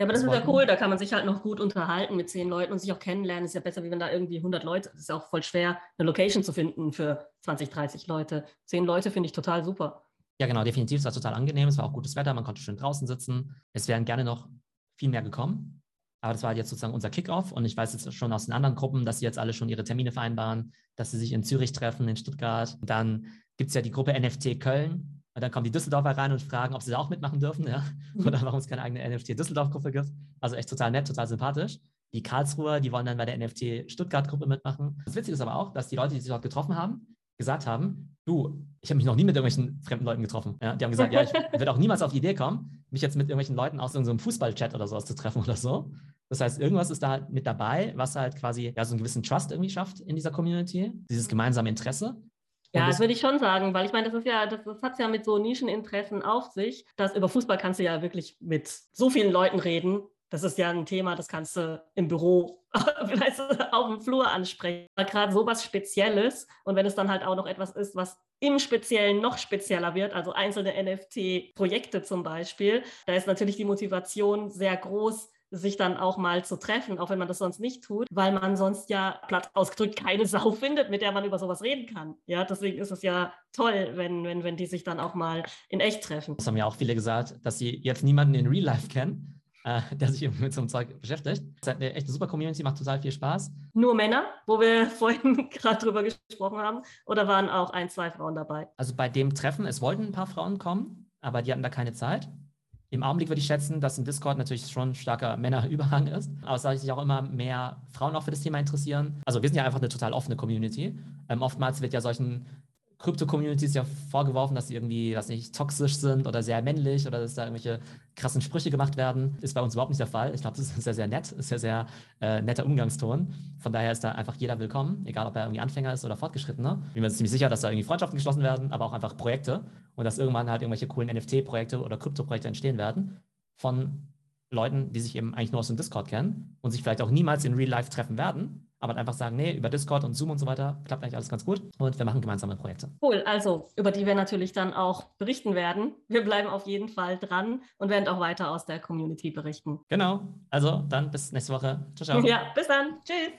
Ja, aber das, das ist ja cool, da kann man sich halt noch gut unterhalten mit zehn Leuten und sich auch kennenlernen. Ist ja besser, wie wenn da irgendwie 100 Leute, es ist auch voll schwer, eine Location zu finden für 20, 30 Leute. Zehn Leute finde ich total super. Ja, genau, definitiv. Es war total angenehm. Es war auch gutes Wetter, man konnte schön draußen sitzen. Es wären gerne noch viel mehr gekommen. Aber das war jetzt sozusagen unser Kickoff. Und ich weiß jetzt schon aus den anderen Gruppen, dass sie jetzt alle schon ihre Termine vereinbaren, dass sie sich in Zürich treffen, in Stuttgart. Dann gibt es ja die Gruppe NFT Köln. Und dann kommen die Düsseldorfer rein und fragen, ob sie da auch mitmachen dürfen, ja. Mhm. Oder warum es keine eigene NFT-Düsseldorf-Gruppe gibt. Also echt total nett, total sympathisch. Die Karlsruher, die wollen dann bei der NFT Stuttgart-Gruppe mitmachen. Das Witzige ist aber auch, dass die Leute, die sich dort getroffen haben, gesagt haben, du, ich habe mich noch nie mit irgendwelchen fremden Leuten getroffen. Ja, die haben gesagt, ja, ich werde auch niemals auf die Idee kommen, mich jetzt mit irgendwelchen Leuten aus irgendeinem Fußballchat oder sowas zu treffen oder so. Das heißt, irgendwas ist da mit dabei, was halt quasi ja, so einen gewissen Trust irgendwie schafft in dieser Community, dieses gemeinsame Interesse. Ja, das, würde ich schon sagen, weil ich meine, das ist ja, das, das hat ja mit so Nischeninteressen auf sich, dass über Fußball kannst du ja wirklich mit so vielen Leuten reden. Das ist ja ein Thema, das kannst du im Büro vielleicht auf dem Flur ansprechen. Gerade so was Spezielles und wenn es dann halt auch noch etwas ist, was im Speziellen noch spezieller wird, also einzelne NFT-Projekte zum Beispiel, da ist natürlich die Motivation sehr groß, sich dann auch mal zu treffen, auch wenn man das sonst nicht tut, weil man sonst ja platt ausgedrückt keine Sau findet, mit der man über sowas reden kann. Ja, deswegen ist es ja toll, wenn, wenn, wenn die sich dann auch mal in echt treffen. Das haben ja auch viele gesagt, dass sie jetzt niemanden in Real Life kennen. Äh, der sich mit so einem Zeug beschäftigt. Das ist eine echt eine super Community, macht total viel Spaß. Nur Männer, wo wir vorhin gerade drüber gesprochen haben, oder waren auch ein, zwei Frauen dabei? Also bei dem Treffen, es wollten ein paar Frauen kommen, aber die hatten da keine Zeit. Im Augenblick würde ich schätzen, dass im Discord natürlich schon starker Männerüberhang ist, aber es sich auch immer mehr Frauen auch für das Thema interessieren. Also wir sind ja einfach eine total offene Community. Ähm, oftmals wird ja solchen Krypto-Communities ja vorgeworfen, dass sie irgendwie, was nicht, toxisch sind oder sehr männlich oder dass da irgendwelche krassen Sprüche gemacht werden. Ist bei uns überhaupt nicht der Fall. Ich glaube, das ist sehr, sehr nett, ist ja sehr äh, netter Umgangston. Von daher ist da einfach jeder willkommen, egal ob er irgendwie Anfänger ist oder Fortgeschrittener. Ich bin mir ziemlich sicher, dass da irgendwie Freundschaften geschlossen werden, aber auch einfach Projekte und dass irgendwann halt irgendwelche coolen NFT-Projekte oder Krypto-Projekte entstehen werden von Leuten, die sich eben eigentlich nur aus dem Discord kennen und sich vielleicht auch niemals in Real Life treffen werden, aber einfach sagen, nee, über Discord und Zoom und so weiter klappt eigentlich alles ganz gut und wir machen gemeinsame Projekte. Cool, also über die wir natürlich dann auch berichten werden. Wir bleiben auf jeden Fall dran und werden auch weiter aus der Community berichten. Genau, also dann bis nächste Woche. Ciao, ciao. Ja, bis dann. Tschüss.